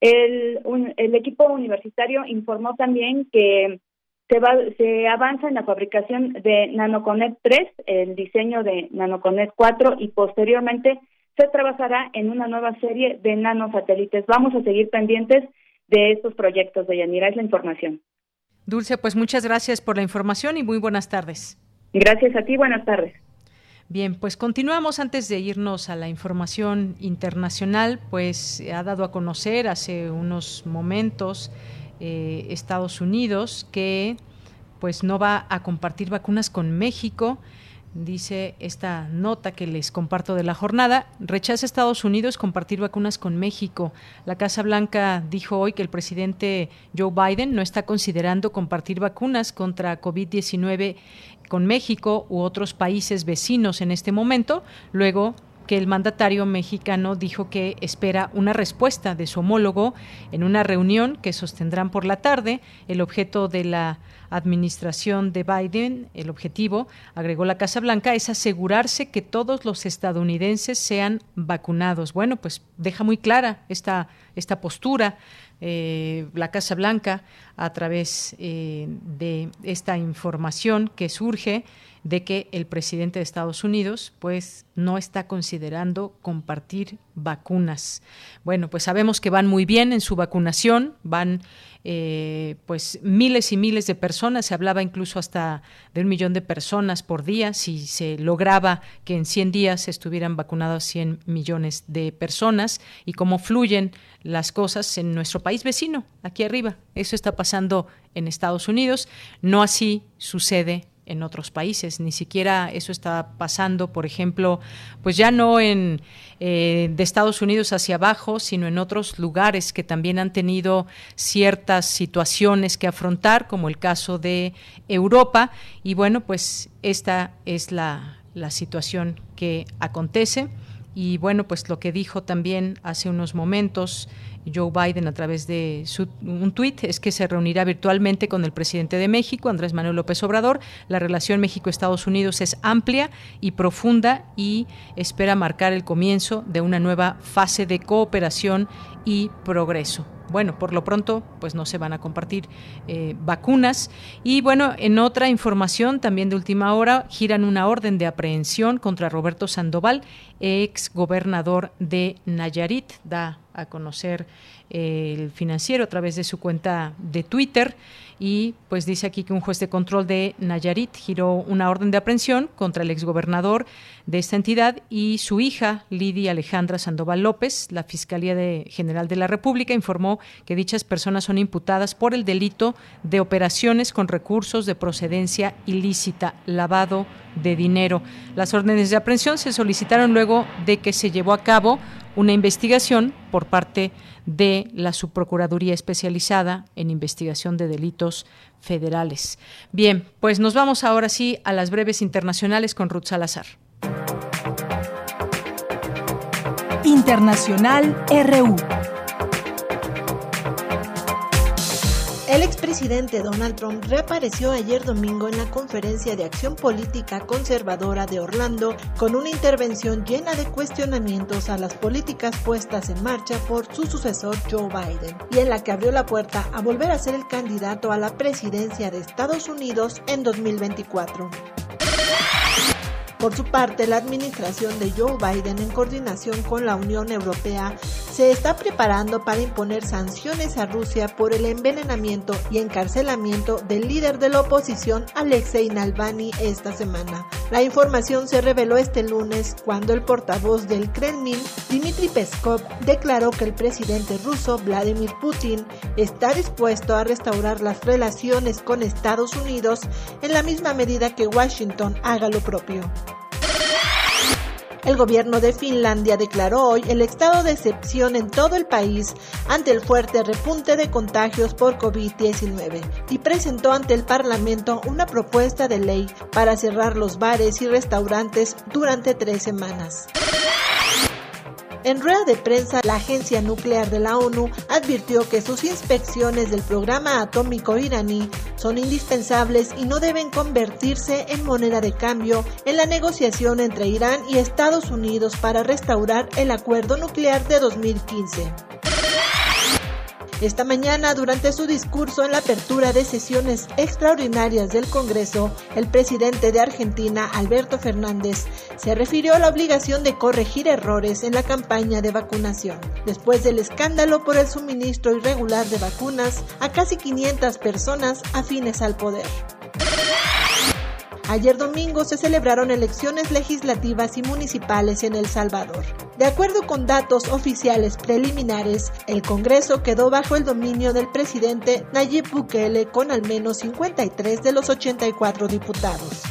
Speaker 24: El, el equipo universitario informó también que se, va, se avanza en la fabricación de NanoConnect 3, el diseño de NanoConnect 4 y posteriormente se trabajará en una nueva serie de nanosatélites. Vamos a seguir pendientes de estos proyectos de Yanira. Es la información.
Speaker 1: Dulce, pues muchas gracias por la información y muy buenas tardes.
Speaker 24: Gracias a ti, buenas tardes.
Speaker 1: Bien, pues continuamos antes de irnos a la información internacional, pues ha dado a conocer hace unos momentos eh, Estados Unidos que pues no va a compartir vacunas con México. Dice esta nota que les comparto de la jornada, rechaza Estados Unidos compartir vacunas con México. La Casa Blanca dijo hoy que el presidente Joe Biden no está considerando compartir vacunas contra COVID-19 con México u otros países vecinos en este momento, luego que el mandatario mexicano dijo que espera una respuesta de su homólogo en una reunión que sostendrán por la tarde. El objeto de la administración de Biden, el objetivo, agregó la Casa Blanca, es asegurarse que todos los estadounidenses sean vacunados. Bueno, pues deja muy clara esta, esta postura. Eh, la Casa Blanca a través eh, de esta información que surge de que el presidente de Estados Unidos pues no está considerando compartir vacunas. Bueno, pues sabemos que van muy bien en su vacunación, van eh, pues miles y miles de personas, se hablaba incluso hasta de un millón de personas por día, si se lograba que en 100 días estuvieran vacunados 100 millones de personas y cómo fluyen las cosas en nuestro país vecino, aquí arriba. Eso está pasando en Estados Unidos, no así sucede en otros países. Ni siquiera eso está pasando, por ejemplo, pues ya no en eh, de Estados Unidos hacia abajo, sino en otros lugares que también han tenido ciertas situaciones que afrontar, como el caso de Europa. Y bueno, pues esta es la, la situación que acontece. Y bueno, pues lo que dijo también hace unos momentos Joe Biden a través de un tuit es que se reunirá virtualmente con el presidente de México, Andrés Manuel López Obrador. La relación México-Estados Unidos es amplia y profunda y espera marcar el comienzo de una nueva fase de cooperación y progreso bueno, por lo pronto, pues no se van a compartir eh, vacunas. Y bueno, en otra información también de última hora, giran una orden de aprehensión contra Roberto Sandoval, ex gobernador de Nayarit. Da a conocer eh, el financiero a través de su cuenta de Twitter y pues dice aquí que un juez de control de Nayarit giró una orden de aprehensión contra el exgobernador de esta entidad y su hija Lidia Alejandra Sandoval López. La Fiscalía General de la República informó que dichas personas son imputadas por el delito de operaciones con recursos de procedencia ilícita, lavado de dinero. Las órdenes de aprehensión se solicitaron luego de que se llevó a cabo una investigación por parte de la Subprocuraduría Especializada en Investigación de Delitos Federales. Bien, pues nos vamos ahora sí a las breves internacionales con Ruth Salazar.
Speaker 26: Internacional RU.
Speaker 27: El expresidente Donald Trump reapareció ayer domingo en la conferencia de acción política conservadora de Orlando con una intervención llena de cuestionamientos a las políticas puestas en marcha por su sucesor Joe Biden y en la que abrió la puerta a volver a ser el candidato a la presidencia de Estados Unidos en 2024. Por su parte, la administración de Joe Biden, en coordinación con la Unión Europea, se está preparando para imponer sanciones a Rusia por el envenenamiento y encarcelamiento del líder de la oposición Alexei Navalny esta semana. La información se reveló este lunes cuando el portavoz del Kremlin, Dmitry Peskov, declaró que el presidente ruso Vladimir Putin está dispuesto a restaurar las relaciones con Estados Unidos en la misma medida que Washington haga lo propio. El gobierno de Finlandia declaró hoy el estado de excepción en todo el país ante el fuerte repunte de contagios por COVID-19 y presentó ante el Parlamento una propuesta de ley para cerrar los bares y restaurantes durante tres semanas. En rueda de prensa, la Agencia Nuclear de la ONU advirtió que sus inspecciones del programa atómico iraní son indispensables y no deben convertirse en moneda de cambio en la negociación entre Irán y Estados Unidos para restaurar el acuerdo nuclear de 2015. Esta mañana, durante su discurso en la apertura de sesiones extraordinarias del Congreso, el presidente de Argentina, Alberto Fernández, se refirió a la obligación de corregir errores en la campaña de vacunación, después del escándalo por el suministro irregular de vacunas a casi 500 personas afines al poder. Ayer domingo se celebraron elecciones legislativas y municipales en El Salvador. De acuerdo con datos oficiales preliminares, el Congreso quedó bajo el dominio del presidente Nayib Bukele con al menos 53 de los 84 diputados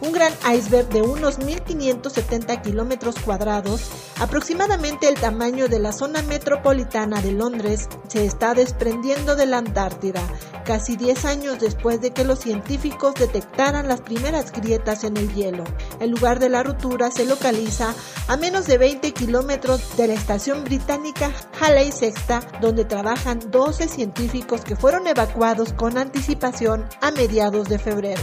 Speaker 27: un gran iceberg de unos 1.570 kilómetros cuadrados, aproximadamente el tamaño de la zona metropolitana de Londres, se está desprendiendo de la Antártida, casi 10 años después de que los científicos detectaran las primeras grietas en el hielo. El lugar de la ruptura se localiza a menos de 20 kilómetros de la estación británica Halley Sexta, donde trabajan 12 científicos que fueron evacuados con anticipación a mediados de febrero.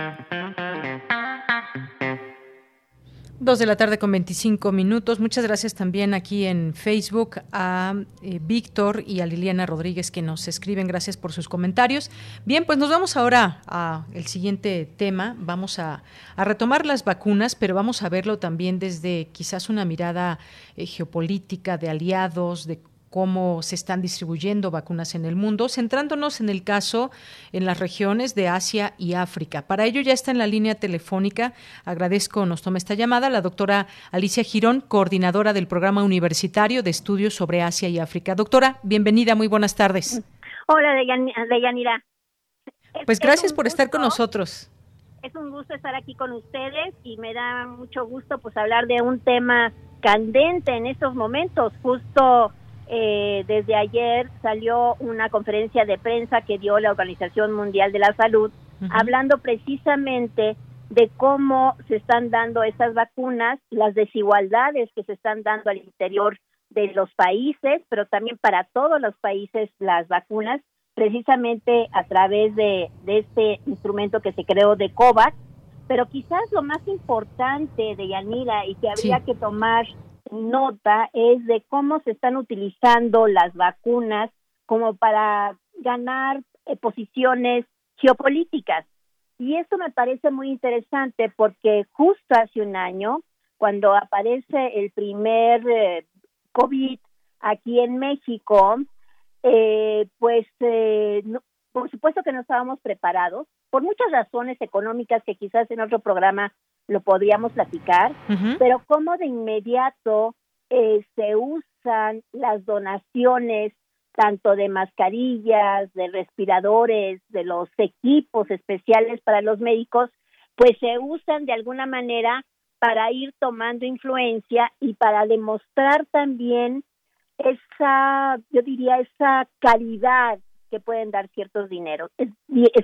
Speaker 1: Dos de la tarde con 25 minutos. Muchas gracias también aquí en Facebook a eh, Víctor y a Liliana Rodríguez que nos escriben. Gracias por sus comentarios. Bien, pues nos vamos ahora al siguiente tema. Vamos a, retomar las vacunas, pero vamos a verlo también desde quizás una mirada eh, geopolítica de aliados, de cómo se están distribuyendo vacunas en el mundo, centrándonos en el caso en las regiones de Asia y África. Para ello ya está en la línea telefónica, agradezco nos tome esta llamada, la doctora Alicia Girón, coordinadora del Programa Universitario de Estudios sobre Asia y África. Doctora, bienvenida, muy buenas tardes.
Speaker 26: Hola, Deyanira.
Speaker 1: Pues gracias por estar con nosotros.
Speaker 26: Es un gusto estar aquí con ustedes y me da mucho gusto pues hablar de un tema candente en estos momentos, justo eh, desde ayer salió una conferencia de prensa que dio la Organización Mundial de la Salud, hablando precisamente de cómo se están dando esas vacunas, las desigualdades que se están dando al interior de los países, pero también para todos los países las vacunas, precisamente a través de, de este instrumento que se creó de COVAX. Pero quizás lo más importante de Yanira y que habría que tomar nota es de cómo se están utilizando las vacunas como para ganar eh, posiciones geopolíticas. Y eso me parece muy interesante porque justo hace un año, cuando aparece el primer eh, COVID aquí en México, eh, pues por supuesto que no estábamos preparados, por muchas razones económicas que quizás en otro programa lo podríamos platicar, pero cómo de inmediato eh, se usan las donaciones tanto de mascarillas, de respiradores, de los equipos especiales para los médicos, pues se usan de alguna manera para ir tomando influencia y para demostrar también esa, yo diría, esa calidad que pueden dar ciertos dineros,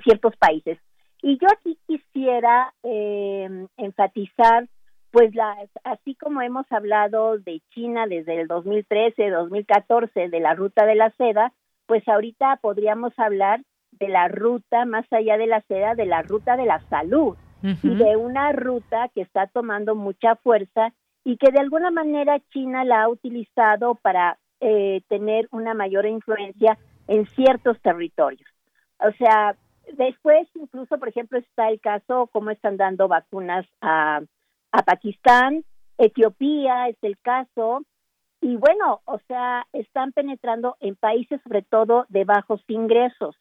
Speaker 26: ciertos países. Y yo aquí quisiera eh, enfatizar, pues así como hemos hablado de China desde el 2013, 2014, de la ruta de la seda, pues ahorita podríamos hablar de la ruta más allá de la seda, de la ruta de la salud y de una ruta que está tomando mucha fuerza y que de alguna manera China la ha utilizado para eh, tener una mayor influencia en ciertos territorios. O sea, después incluso, por ejemplo, está el caso cómo están dando vacunas a, a Pakistán, Etiopía es el caso, y bueno, o sea, están penetrando en países sobre todo de bajos ingresos.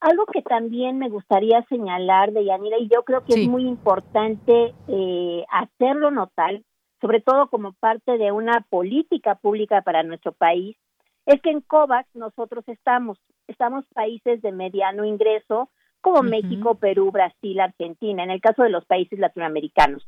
Speaker 26: Algo que también me gustaría señalar de Yanira, y yo creo que es muy importante eh, hacerlo notar, sobre todo como parte de una política pública para nuestro país, es que en COVAX nosotros estamos, estamos países de mediano ingreso, como México, Perú, Brasil, Argentina, en el caso de los países latinoamericanos.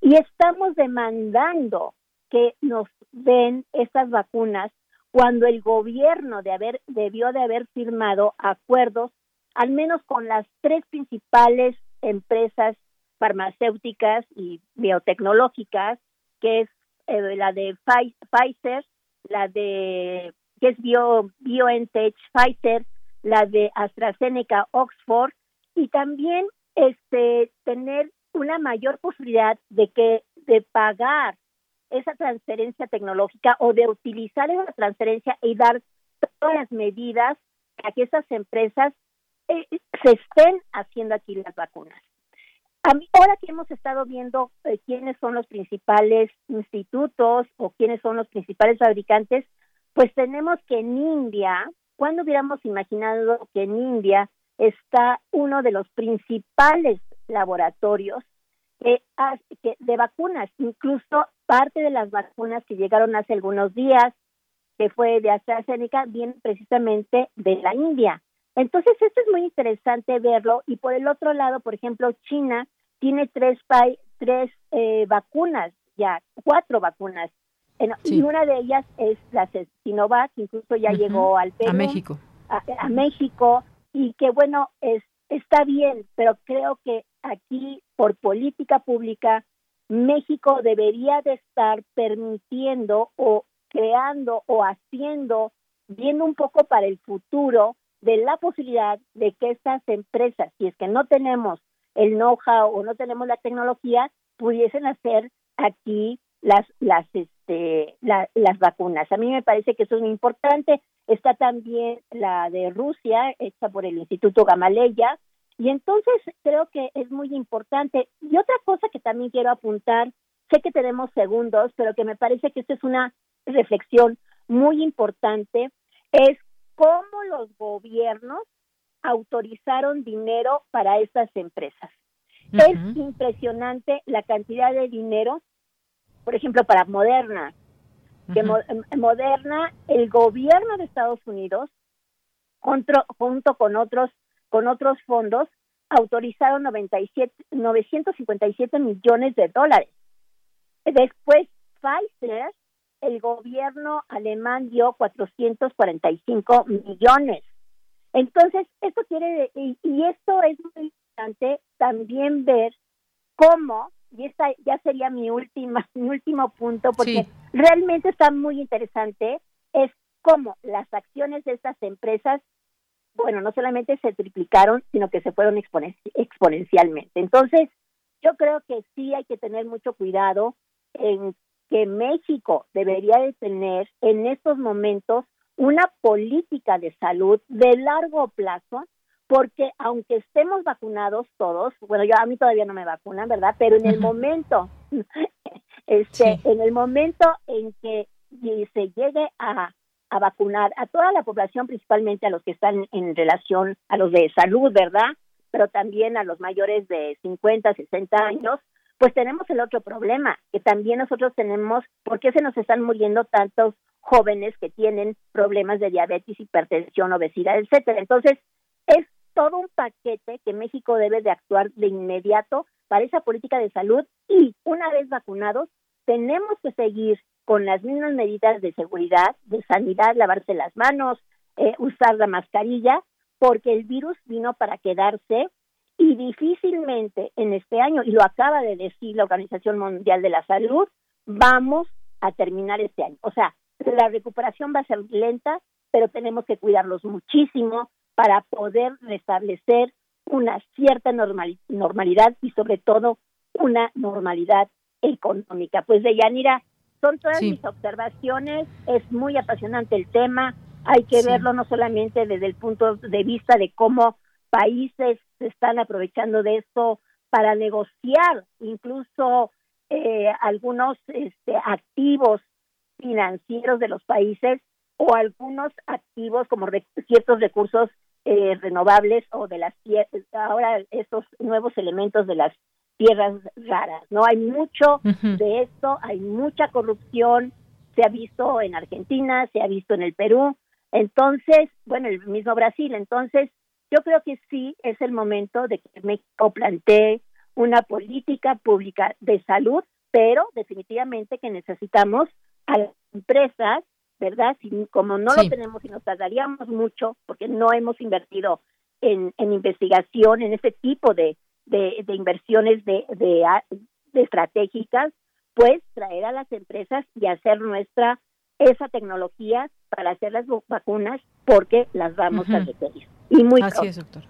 Speaker 26: Y estamos demandando que nos den estas vacunas cuando el gobierno de haber, debió de haber firmado acuerdos al menos con las tres principales empresas farmacéuticas y biotecnológicas, que es eh, la de Pfizer, la de que es Bio, BioNTech Pfizer, la de AstraZeneca Oxford y también este tener una mayor posibilidad de que de pagar esa transferencia tecnológica o de utilizar esa transferencia y dar todas las medidas para que esas empresas eh, se estén haciendo aquí las vacunas. ahora que hemos estado viendo eh, quiénes son los principales institutos o quiénes son los principales fabricantes, pues tenemos que en India, cuando hubiéramos imaginado que en India está uno de los principales laboratorios de vacunas, incluso parte de las vacunas que llegaron hace algunos días, que fue de AstraZeneca, vienen precisamente de la India. Entonces, esto es muy interesante verlo. Y por el otro lado, por ejemplo, China tiene tres, tres eh, vacunas, ya cuatro vacunas. Y una de ellas es la Sinovac, incluso ya llegó al Perú.
Speaker 1: A México.
Speaker 26: A, México. Y que, bueno, es, está bien, pero creo que aquí, por política pública, México debería de estar permitiendo o creando o haciendo, viendo un poco para el futuro, de la posibilidad de que estas empresas, si es que no tenemos el know-how o no tenemos la tecnología, pudiesen hacer aquí las las este las vacunas. A mí me parece que eso es muy importante. Está también la de Rusia hecha por el Instituto Gamaleya y entonces creo que es muy importante. Y otra cosa que también quiero apuntar, sé que tenemos segundos, pero que me parece que esta es una reflexión muy importante, es cómo los gobiernos autorizaron dinero para estas empresas. Es impresionante la cantidad de dinero, por ejemplo, para Moderna. que Moderna, el gobierno de Estados Unidos, junto con otros, con otros fondos, autorizaron 97, 957 millones de dólares. Después, Pfizer el gobierno alemán dio 445 millones. Entonces, esto quiere, y, y esto es muy importante también ver cómo, y esta ya sería mi última, mi último punto, porque realmente está muy interesante, es cómo las acciones de estas empresas, bueno, no solamente se triplicaron, sino que se fueron exponencialmente. Entonces, yo creo que sí hay que tener mucho cuidado en que México debería de tener en estos momentos una política de salud de largo plazo, porque aunque estemos vacunados todos, bueno, yo a mí todavía no me vacunan, ¿verdad? Pero en el momento, este, en el momento en que se llegue a, a vacunar a toda la población, principalmente a los que están en relación a los de salud, ¿verdad? Pero también a los mayores de 50, 60 años, pues tenemos el otro problema, que también nosotros tenemos, ¿por qué se nos están muriendo tantos jóvenes que tienen problemas de diabetes, hipertensión, obesidad, etcétera? Entonces, es todo un paquete que México debe de actuar de inmediato para esa política de salud y una vez vacunados, tenemos que seguir con las mismas medidas de seguridad, de sanidad, lavarse las manos, eh, usar la mascarilla, porque el virus vino para quedarse y difícilmente en este año, y lo acaba de decir la Organización Mundial de la Salud, vamos a terminar este año. O sea, la recuperación va a ser lenta, pero tenemos que cuidarlos muchísimo para poder restablecer una cierta normalidad y sobre todo una normalidad económica. Pues de Yanira, son todas mis observaciones, es muy apasionante el tema, hay que verlo no solamente desde el punto de vista de cómo países se están aprovechando de esto para negociar incluso eh, algunos este, activos financieros de los países o algunos activos como ciertos recursos eh, renovables o de las ahora estos nuevos elementos de las tierras raras no hay mucho de esto hay mucha corrupción se ha visto en Argentina se ha visto en el Perú entonces bueno el mismo Brasil entonces yo creo que sí es el momento de que México plantee una política pública de salud, pero definitivamente que necesitamos a las empresas, ¿verdad? Si, como no lo tenemos y nos tardaríamos mucho, porque no hemos invertido en, investigación, en ese tipo de, de, inversiones de, de, estratégicas, pues traer a las empresas y hacer nuestra esa tecnología para hacer las vacunas porque las vamos a requerir. Y muy
Speaker 1: Así es, doctor.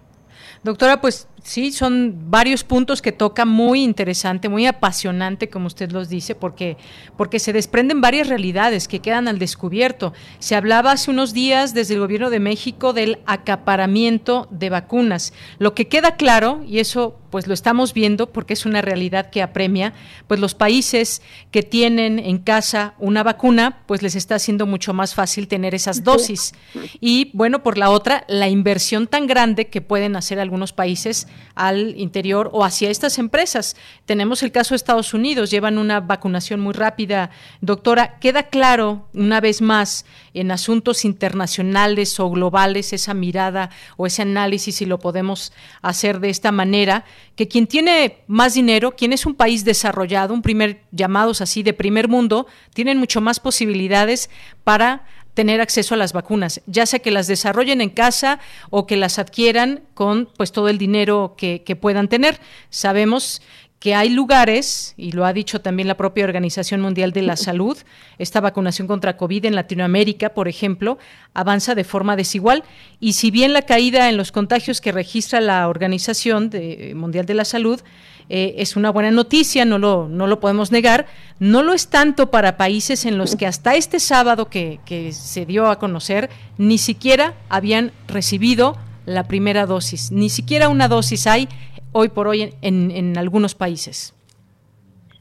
Speaker 1: Doctora, pues sí, son varios puntos que toca muy interesante, muy apasionante, como usted los dice, porque, porque se desprenden varias realidades que quedan al descubierto. Se hablaba hace unos días desde el gobierno de México del acaparamiento de vacunas. Lo que queda claro, y eso pues lo estamos viendo porque es una realidad que apremia, pues los países que tienen en casa una vacuna, pues les está haciendo mucho más fácil tener esas dosis. Y bueno, por la otra, la inversión tan grande que pueden hacer algunos países al interior o hacia estas empresas. Tenemos el caso de Estados Unidos, llevan una vacunación muy rápida. Doctora, queda claro una vez más en asuntos internacionales o globales esa mirada o ese análisis, si lo podemos hacer de esta manera, que quien tiene más dinero, quien es un país desarrollado, un primer llamados así de primer mundo, tienen mucho más posibilidades para tener acceso a las vacunas, ya sea que las desarrollen en casa o que las adquieran con pues todo el dinero que, que puedan tener. Sabemos que hay lugares, y lo ha dicho también la propia Organización Mundial de la Salud, esta vacunación contra COVID en Latinoamérica, por ejemplo, avanza de forma desigual. Y si bien la caída en los contagios que registra la Organización eh, Mundial de la Salud eh, es una buena noticia, no lo, no lo podemos negar, no lo es tanto para países en los que hasta este sábado que, que se dio a conocer, ni siquiera habían recibido la primera dosis, ni siquiera una dosis hay hoy por hoy en, en, algunos países.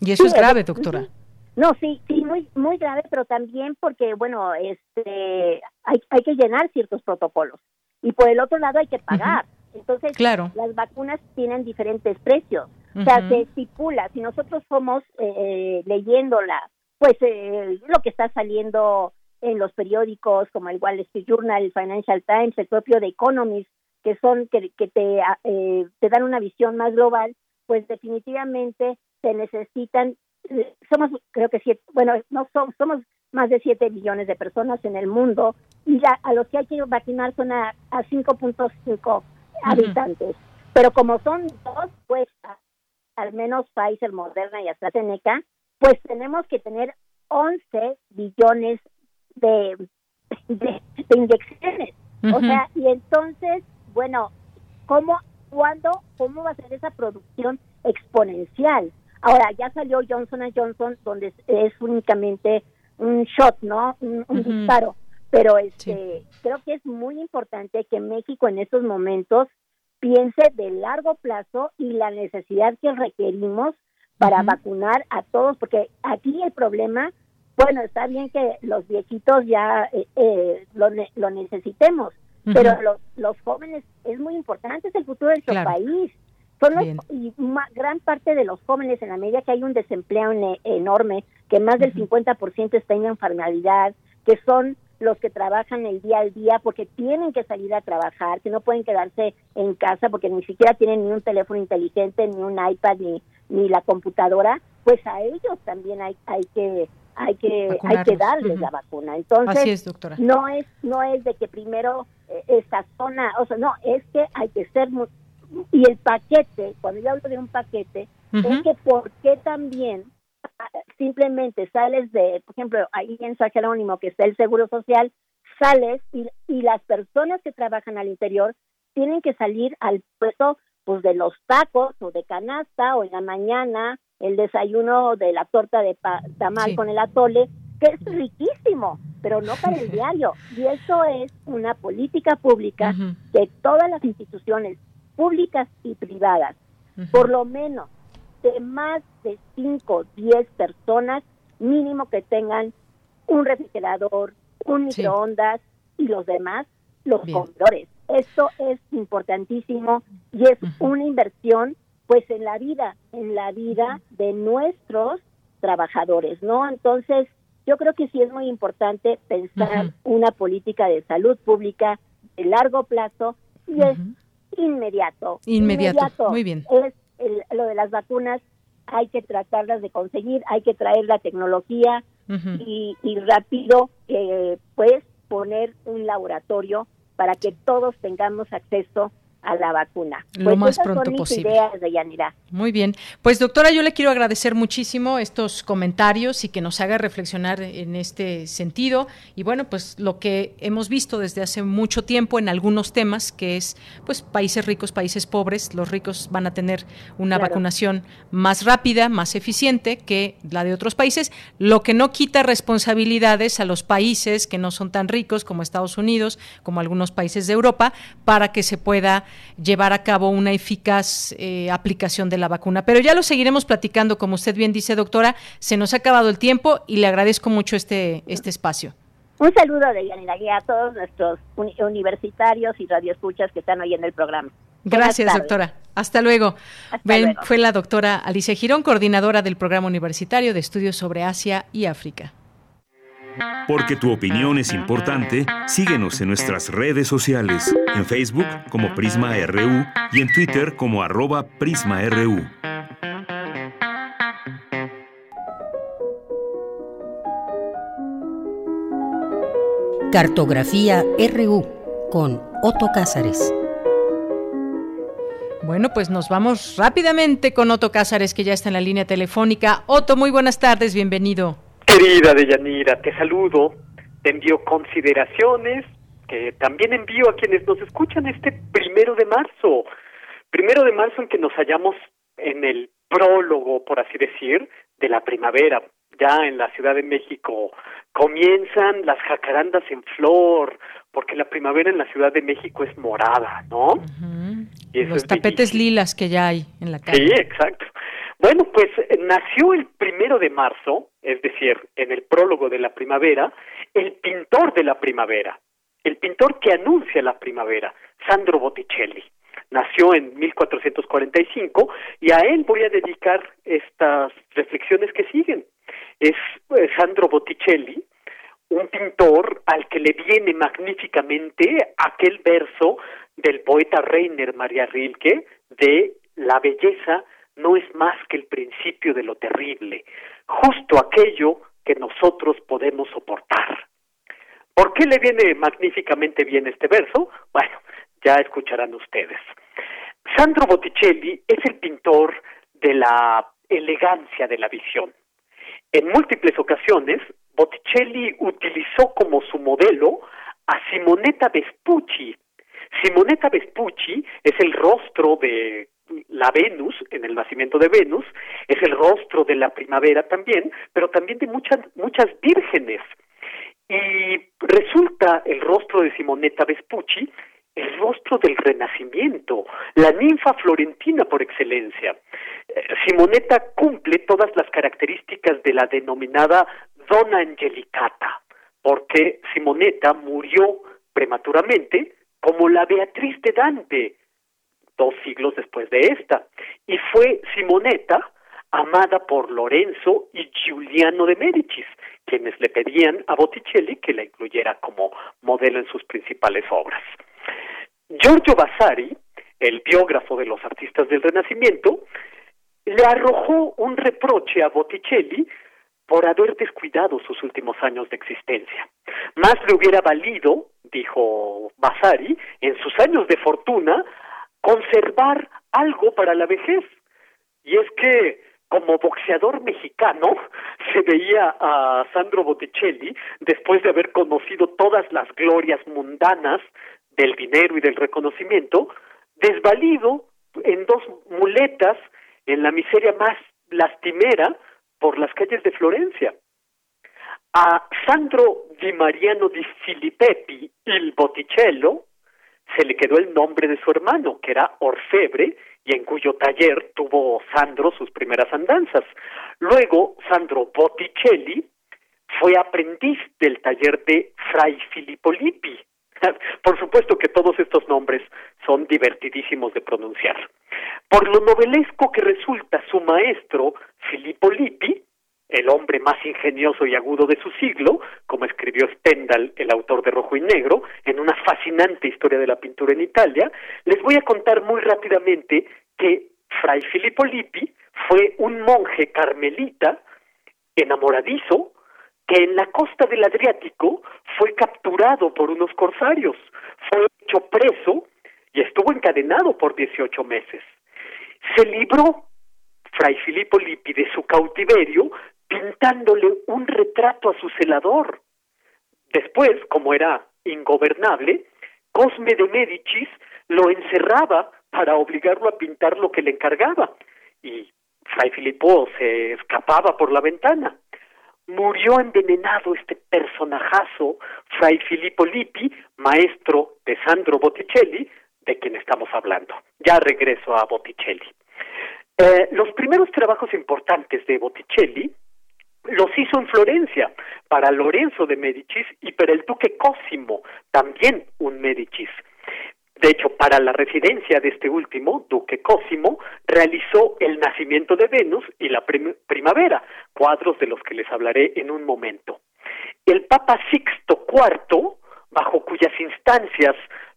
Speaker 1: Y eso es grave, doctora.
Speaker 26: No, sí, sí, muy, muy grave, pero también porque, bueno, este, hay, hay que llenar ciertos protocolos y por el otro lado hay que pagar. Entonces,
Speaker 1: claro.
Speaker 26: las vacunas tienen diferentes precios. O sea, se estipula, si nosotros somos eh, eh, leyéndola, pues eh, lo que está saliendo en los periódicos como el Wall Street Journal, el Financial Times, el propio The Economist, que son que, que te, eh, te dan una visión más global, pues definitivamente se necesitan, eh, somos creo que siete, bueno, no somos, somos más de 7 millones de personas en el mundo y a los que hay que vacunar son a, a 5.5 habitantes. Pero como son dos, pues al menos Pfizer, Moderna y AstraZeneca, pues tenemos que tener 11 billones de, de, inyecciones. O sea, y entonces bueno, ¿cómo, cuándo, cómo va a ser esa producción exponencial? Ahora, ya salió Johnson Johnson, donde es, únicamente un shot, ¿no? Un, disparo. Pero este, creo que es muy importante que México en estos momentos piense de largo plazo y la necesidad que requerimos para vacunar a todos, porque aquí el problema, bueno, está bien que los viejitos ya eh, eh, lo, lo necesitemos, pero los, los jóvenes es muy importante, es el futuro de nuestro país. Son y gran parte de los jóvenes, en la medida que hay un desempleo enorme, que más del 50% está en informalidad, que son los que trabajan el día al día porque tienen que salir a trabajar, que no pueden quedarse en casa porque ni siquiera tienen ni un teléfono inteligente, ni un iPad, ni, ni la computadora, pues a ellos también hay, hay que hay que hay que darles la vacuna. Entonces, no es no es de que primero eh, esta zona, o sea, no, es que hay que ser y el paquete, cuando yo hablo de un paquete, es que por qué también ah, simplemente sales de, por ejemplo, ahí en San Jerónimo que está el Seguro Social, sales y, y las personas que trabajan al interior tienen que salir al puesto pues de los tacos o de canasta o en la mañana el desayuno de la torta de tamal con el atole, que es riquísimo, pero no para el diario. Y eso es una política pública de todas las instituciones públicas y privadas, por lo menos de más de 5 10 personas mínimo que tengan un refrigerador, un microondas y los demás los comedores. Esto es importantísimo y es una inversión pues en la vida, en la vida de nuestros trabajadores, ¿no? Entonces, yo creo que sí es muy importante pensar una política de salud pública de largo plazo y es inmediato.
Speaker 1: inmediato. Muy bien.
Speaker 26: Es lo de las vacunas, hay que tratarlas de conseguir, hay que traer la tecnología y, y, rápido, eh, pues, poner un laboratorio para que todos tengamos acceso a la vacuna.
Speaker 1: Lo pues más pronto posible. Muy bien. Pues doctora, yo le quiero agradecer muchísimo estos comentarios y que nos haga reflexionar en este sentido. Y bueno, pues lo que hemos visto desde hace mucho tiempo en algunos temas, que es pues países ricos, países pobres, los ricos van a tener una vacunación más rápida, más eficiente que la de otros países, lo que no quita responsabilidades a los países que no son tan ricos como Estados Unidos, como algunos países de Europa, para que se pueda llevar a cabo una eficaz eh, aplicación de la vacuna. Pero ya lo seguiremos platicando, como usted bien dice, doctora. Se nos ha acabado el tiempo y le agradezco mucho este, este espacio.
Speaker 26: Un saludo de Yanira a todos nuestros universitarios y radioescuchas que están hoy en el programa.
Speaker 1: Gracias, doctora. Hasta luego. Fue la doctora Alicia Girón, coordinadora del Programa Universitario de Estudios sobre Asia y África.
Speaker 2: Porque tu opinión es importante, síguenos en nuestras redes sociales, en Facebook como Prisma RU y en Twitter como arroba PrismaRU.
Speaker 19: Cartografía RU con Otto Cázares.
Speaker 1: Bueno, pues nos vamos rápidamente con Otto Cázares, que ya está en la línea telefónica. Otto, muy buenas tardes, bienvenido.
Speaker 28: Querida Deyanira, te saludo, te envío consideraciones que también envío a quienes nos escuchan este primero de marzo. Primero de marzo en que nos hallamos en el prólogo, por así decir, de la primavera. Ya en la Ciudad de México comienzan las jacarandas en flor, porque la primavera en la Ciudad de México es morada, ¿no?
Speaker 1: y Los tapetes lilas que ya hay en la calle.
Speaker 28: Sí, exacto. Bueno, pues eh, nació el primero de marzo, es decir, en el prólogo de la primavera, el pintor de la primavera, el pintor que anuncia la primavera, Sandro Botticelli. Nació en 1445 y a él voy a dedicar estas reflexiones que siguen. Es eh, Sandro Botticelli, un pintor al que le viene magníficamente aquel verso del poeta Reiner María Rilke de La belleza no es más que el principio de lo terrible, justo aquello que nosotros podemos soportar. ¿Por qué le viene magníficamente bien este verso? Bueno, ya escucharán ustedes. Sandro Botticelli es el pintor de la elegancia de la visión. En múltiples ocasiones, Botticelli utilizó como su modelo a Simonetta Vespucci. Simonetta Vespucci es el rostro de la Venus, en el nacimiento de Venus, es el rostro de la primavera también, pero también de muchas, muchas vírgenes. Y resulta el rostro de Simonetta Vespucci el rostro del renacimiento, la ninfa florentina por excelencia. Eh, Simonetta cumple todas las características de la denominada Donna Angelicata, porque Simonetta murió prematuramente como la Beatriz de Dante, dos siglos después de esta, y fue Simonetta amada por Lorenzo y Giuliano de Medicis, quienes le pedían a Botticelli que la incluyera como modelo en sus principales obras. Giorgio Vasari, el biógrafo de los artistas del Renacimiento, le arrojó un reproche a Botticelli por haber descuidado sus últimos años de existencia. Más le hubiera valido, dijo Vasari, en sus años de fortuna, conservar algo para la vejez. Y es que como boxeador mexicano se veía a Sandro Botticelli después de haber conocido todas las glorias mundanas del dinero y del reconocimiento, desvalido en dos muletas en la miseria más lastimera por las calles de Florencia. A Sandro Di Mariano di Filippetti, il Botticello, se le quedó el nombre de su hermano, que era orfebre, y en cuyo taller tuvo Sandro sus primeras andanzas. Luego, Sandro Botticelli fue aprendiz del taller de Fray Filippo Lippi. Por supuesto que todos estos nombres son divertidísimos de pronunciar. Por lo novelesco que resulta su maestro, Filippo Lippi, el hombre más ingenioso y agudo de su siglo, como escribió Stendhal, el autor de Rojo y Negro, en una fascinante historia de la pintura en Italia, les voy a contar muy rápidamente que Fray Filippo Lippi fue un monje carmelita enamoradizo que en la costa del Adriático fue capturado por unos corsarios, fue hecho preso y estuvo encadenado por 18 meses. Se libró Fray Filippo Lippi de su cautiverio pintándole un retrato a su celador. Después, como era ingobernable, Cosme de Médicis lo encerraba para obligarlo a pintar lo que le encargaba y Fray Filippo se escapaba por la ventana. Murió envenenado este personajazo, Fray Filippo Lippi, maestro de Sandro Botticelli, de quien estamos hablando. Ya regreso a Botticelli. Eh, los primeros trabajos importantes de Botticelli los hizo en Florencia para Lorenzo de Medicis y para el duque Cosimo, también un Medicis. De hecho, para la residencia de este último, Duque Cosimo, realizó El nacimiento de Venus y la primavera, cuadros de los que les hablaré en un momento. El Papa Sixto IV, bajo cuyas instancias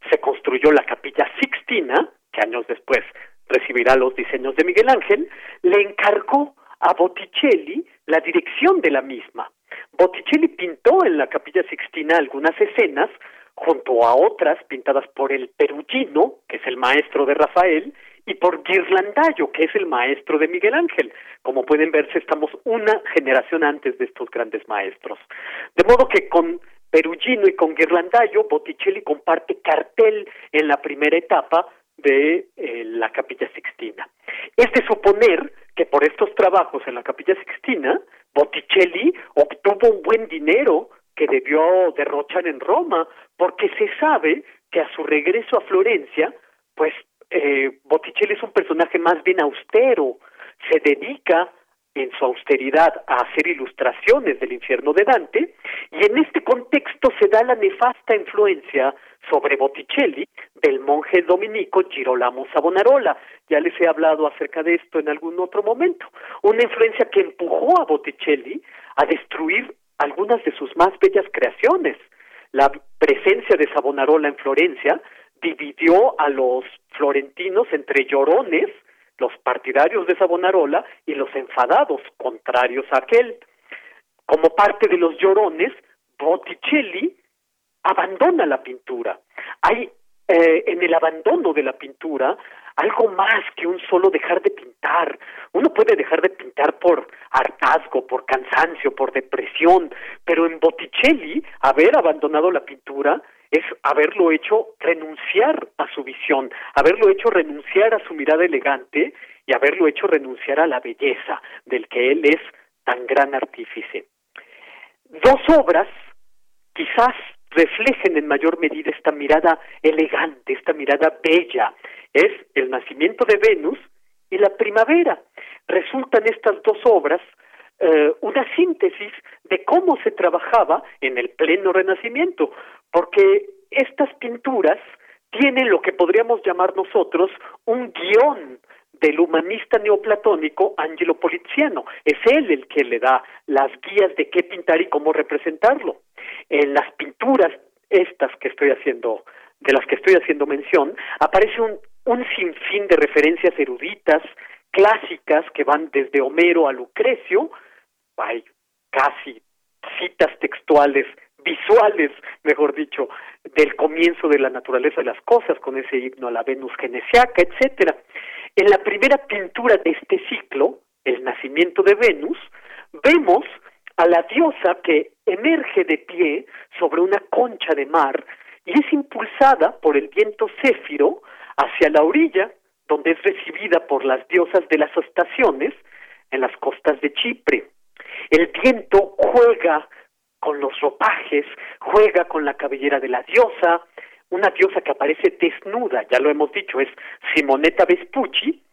Speaker 28: se construyó la capilla Sixtina, que años después recibirá los diseños de Miguel Ángel, le encargó a Botticelli la dirección de la misma. Botticelli pintó en la capilla Sixtina algunas escenas junto a otras pintadas por el Perugino, que es el maestro de Rafael, y por Ghirlandaio, que es el maestro de Miguel Ángel. Como pueden verse, estamos una generación antes de estos grandes maestros. De modo que con Perugino y con Ghirlandaio, Botticelli comparte cartel en la primera etapa de eh, la Capilla Sixtina. Es de suponer que por estos trabajos en la Capilla Sixtina, Botticelli obtuvo un buen dinero que debió derrochar en Roma, porque se sabe que a su regreso a Florencia, pues eh, Botticelli es un personaje más bien austero, se dedica en su austeridad a hacer ilustraciones del infierno de Dante, y en este contexto se da la nefasta influencia sobre Botticelli del monje dominico Girolamo Savonarola. Ya les he hablado acerca de esto en algún otro momento. Una influencia que empujó a Botticelli a destruir algunas de sus más bellas creaciones. La presencia de Savonarola en Florencia dividió a los florentinos entre llorones, los partidarios de Savonarola, y los enfadados, contrarios a aquel. Como parte de los llorones, Botticelli abandona la pintura. Hay eh, en el abandono de la pintura algo más que un solo dejar de pintar. Uno puede dejar de pintar por hartazgo, por cansancio, por depresión, pero en Botticelli haber abandonado la pintura es haberlo hecho renunciar a su visión, haberlo hecho renunciar a su mirada elegante y haberlo hecho renunciar a la belleza del que él es tan gran artífice. Dos obras, quizás reflejen en mayor medida esta mirada elegante, esta mirada bella. Es el nacimiento de Venus y la primavera. Resultan estas dos obras eh, una síntesis de cómo se trabajaba en el pleno renacimiento, porque estas pinturas tienen lo que podríamos llamar nosotros un guion del humanista neoplatónico Angelo Poliziano. Es él el que le da las guías de qué pintar y cómo representarlo. En las pinturas estas que estoy haciendo, de las que estoy haciendo mención, aparece un, un sinfín de referencias eruditas, clásicas, que van desde Homero a Lucrecio, hay casi citas textuales visuales, mejor dicho, del comienzo de la naturaleza de las cosas, con ese himno a la Venus genesiaca, etcétera. En la primera pintura de este ciclo, el nacimiento de Venus, vemos a la diosa que emerge de pie sobre una concha de mar y es impulsada por el viento céfiro hacia la orilla, donde es recibida por las diosas de las estaciones, en las Chipre. El viento juega con los ropajes, juega con la cabellera de la diosa, una diosa que aparece desnuda, ya lo hemos dicho, es Simonetta Vespucci,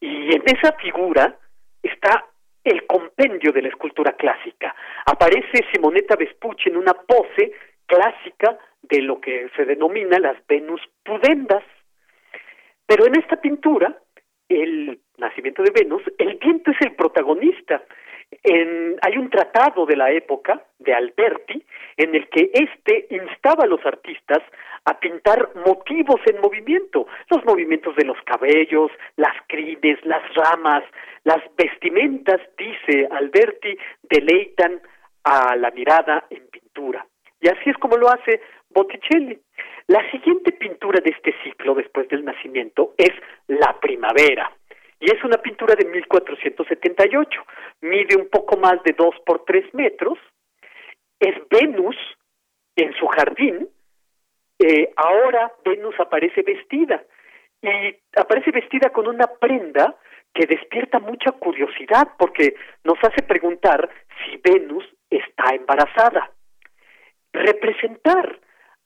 Speaker 28: y en esa figura está el compendio de la escultura clásica. Aparece Simonetta Vespucci en una pose clásica de lo que se denomina las Venus pudendas. Pero en esta pintura, el nacimiento de Venus, el viento es el protagonista. En, hay un tratado de la época de Alberti en el que éste instaba a los artistas a pintar motivos en movimiento, los movimientos de los cabellos, las crines, las ramas, las vestimentas, dice Alberti, deleitan a la mirada en pintura. Y así es como lo hace Botticelli. La siguiente pintura de este ciclo, después del nacimiento, es La Primavera. Y es una pintura de 1478. Mide un poco más de dos por tres metros. Es Venus en su jardín. Eh, ahora Venus aparece vestida. Y aparece vestida con una prenda que despierta mucha curiosidad porque nos hace preguntar si Venus está embarazada. Representar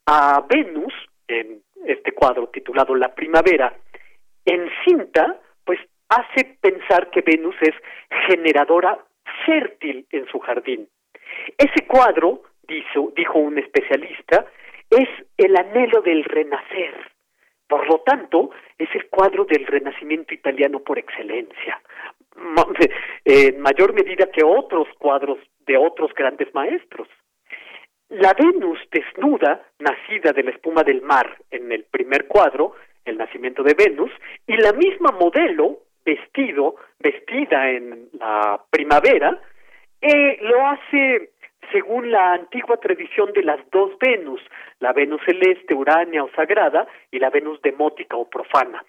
Speaker 28: a Venus en este cuadro titulado La Primavera en cinta, hace pensar que Venus es generadora fértil en su jardín. Ese cuadro, dijo, un especialista, es el anhelo del renacer. Por lo tanto, es el cuadro del renacimiento italiano por excelencia, en mayor medida que otros cuadros de otros grandes maestros. La Venus desnuda, nacida de la espuma del mar en el primer cuadro, el nacimiento de Venus, y la misma modelo, vestido, vestida en la primavera, eh, lo hace según la antigua tradición de las dos Venus, la Venus celeste, uránea o sagrada, y la Venus demótica o profana.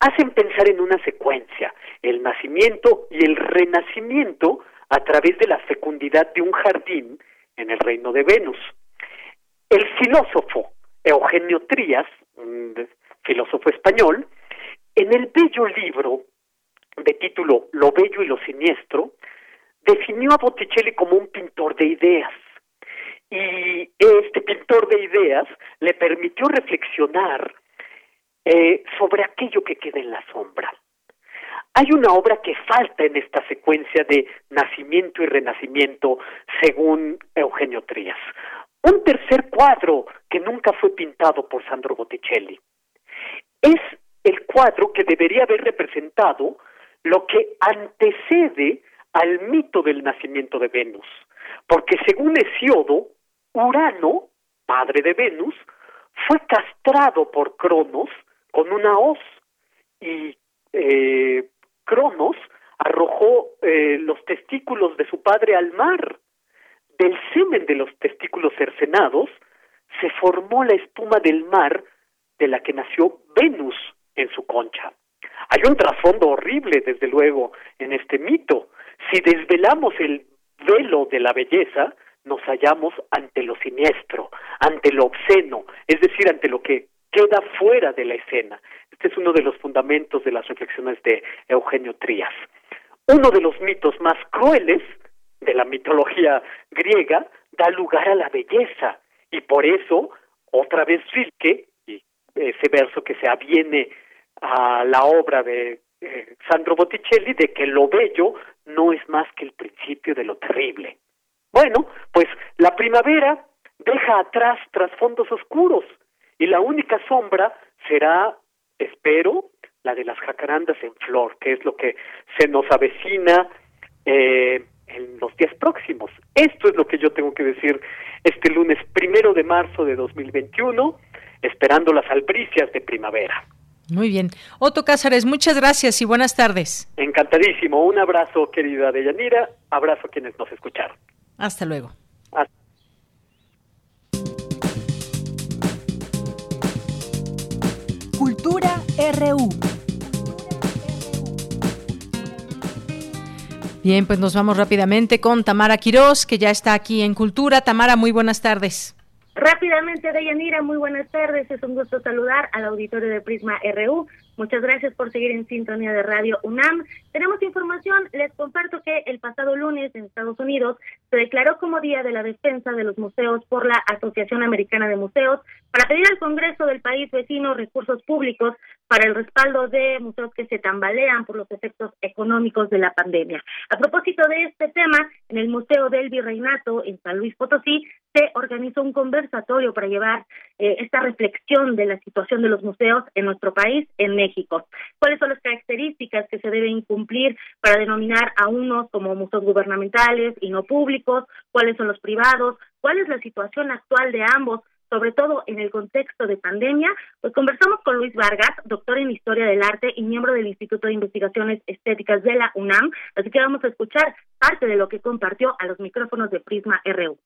Speaker 28: Hacen pensar en una secuencia, el nacimiento y el renacimiento a través de la fecundidad de un jardín en el reino de Venus. El filósofo Eugenio Trías, un filósofo español, en el bello libro de título Lo bello y lo siniestro, definió a Botticelli como un pintor de ideas. Y este pintor de ideas le permitió reflexionar eh, sobre aquello que queda en la sombra. Hay una obra que falta en esta secuencia de nacimiento y renacimiento, según Eugenio Trías. Un tercer cuadro que nunca fue pintado por Sandro Botticelli. Es el cuadro que debería haber representado lo que antecede al mito del nacimiento de Venus, porque según Hesiodo, Urano, padre de Venus, fue castrado por Cronos con una hoz y eh, Cronos arrojó eh, los testículos de su padre al mar. Del semen de los testículos cercenados se formó la espuma del mar de la que nació Venus en su concha. Hay un trasfondo horrible, desde luego, en este mito. Si desvelamos el velo de la belleza, nos hallamos ante lo siniestro, ante lo obsceno, es decir, ante lo que queda fuera de la escena. Este es uno de los fundamentos de las reflexiones de Eugenio Trías. Uno de los mitos más crueles de la mitología griega da lugar a la belleza y por eso otra vez Rilke y ese verso que se aviene a la obra de eh, Sandro Botticelli de que lo bello no es más que el principio de lo terrible. Bueno, pues la primavera deja atrás trasfondos oscuros y la única sombra será, espero, la de las jacarandas en flor, que es lo que se nos avecina eh, en los días próximos. Esto es lo que yo tengo que decir este lunes primero de marzo de 2021, esperando las albricias de primavera.
Speaker 1: Muy bien. Otto Cázares, muchas gracias y buenas tardes.
Speaker 28: Encantadísimo. Un abrazo, querida Deyanira. Abrazo a quienes nos escucharon.
Speaker 1: Hasta luego.
Speaker 29: Cultura RU.
Speaker 1: Bien, pues nos vamos rápidamente con Tamara Quirós, que ya está aquí en Cultura. Tamara, muy buenas tardes.
Speaker 30: Rápidamente, Deyanira, muy buenas tardes. Es un gusto saludar al auditorio de Prisma RU. Muchas gracias por seguir en sintonía de Radio UNAM. Tenemos información, les comparto que el pasado lunes en Estados Unidos se declaró como Día de la Defensa de los Museos por la Asociación Americana de Museos para pedir al Congreso del país vecino recursos públicos para el respaldo de museos que se tambalean por los efectos económicos de la pandemia. A propósito de este tema, en el Museo del Virreinato en San Luis Potosí se organizó un conversatorio para llevar eh, esta reflexión de la situación de los museos en nuestro país, en México. ¿Cuáles son las características que se deben cumplir para denominar a unos como museos gubernamentales y no públicos? ¿Cuáles son los privados? ¿Cuál es la situación actual de ambos? Sobre todo en el contexto de pandemia, pues conversamos con Luis Vargas, doctor en Historia del Arte y miembro del Instituto de Investigaciones Estéticas de la UNAM, así que vamos a escuchar parte de lo que compartió a los micrófonos de Prisma RU.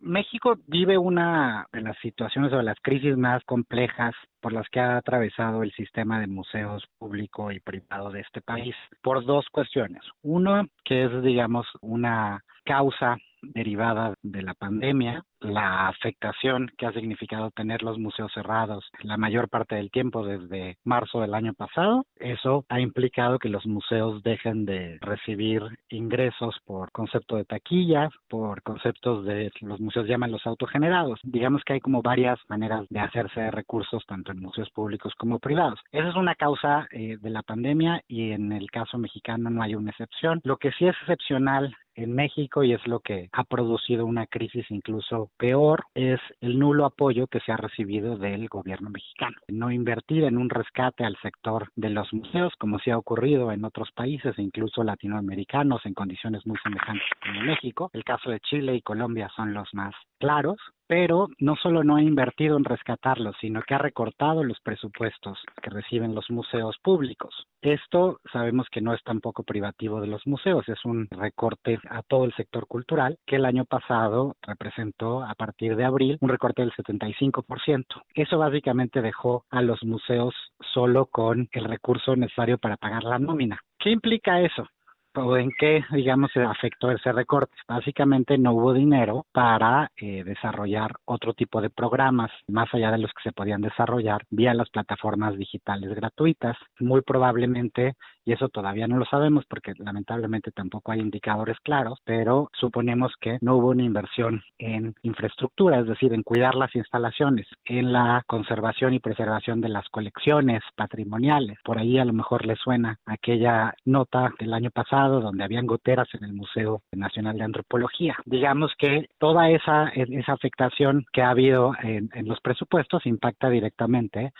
Speaker 31: México vive una de las situaciones o de las crisis más complejas por las que ha atravesado el sistema de museos público y privado de este país por dos cuestiones. Uno, que es, digamos, una causa derivada de la pandemia, la afectación que ha significado tener los museos cerrados la mayor parte del tiempo desde marzo del año pasado. Eso ha implicado que los museos dejen de recibir ingresos por concepto de taquilla, por conceptos de los museos llaman los autogenerados. Digamos que hay como varias maneras de hacerse de recursos tanto en museos públicos como privados. Esa es una causa eh, de la pandemia y en el caso mexicano no hay una excepción. Lo que sí es excepcional en México y es lo que ha producido una crisis incluso peor es el nulo apoyo que se ha recibido del gobierno mexicano. No invertir en un rescate al sector de los museos como se ha ocurrido en otros países, incluso latinoamericanos, en condiciones muy semejantes como México. El caso de Chile y Colombia son los más claros pero no solo no ha invertido en rescatarlos, sino que ha recortado los presupuestos que reciben los museos públicos. Esto sabemos que no es tampoco privativo de los museos, es un recorte a todo el sector cultural que el año pasado representó a partir de abril un recorte del 75%. Eso básicamente dejó a los museos solo con el recurso necesario para pagar la nómina. ¿Qué implica eso? O en qué, digamos, se afectó ese recorte. Básicamente no hubo dinero para eh, desarrollar otro tipo de programas más allá de los que se podían desarrollar vía las plataformas digitales gratuitas. Muy probablemente, y eso todavía no lo sabemos porque lamentablemente tampoco hay indicadores claros, pero suponemos que no hubo una inversión en infraestructura, es decir, en cuidar las instalaciones, en la conservación y preservación de las colecciones patrimoniales. Por ahí a lo mejor le suena aquella nota del año pasado donde habían goteras en el Museo Nacional de Antropología. Digamos que toda esa, afectación que ha habido en los presupuestos impacta directamente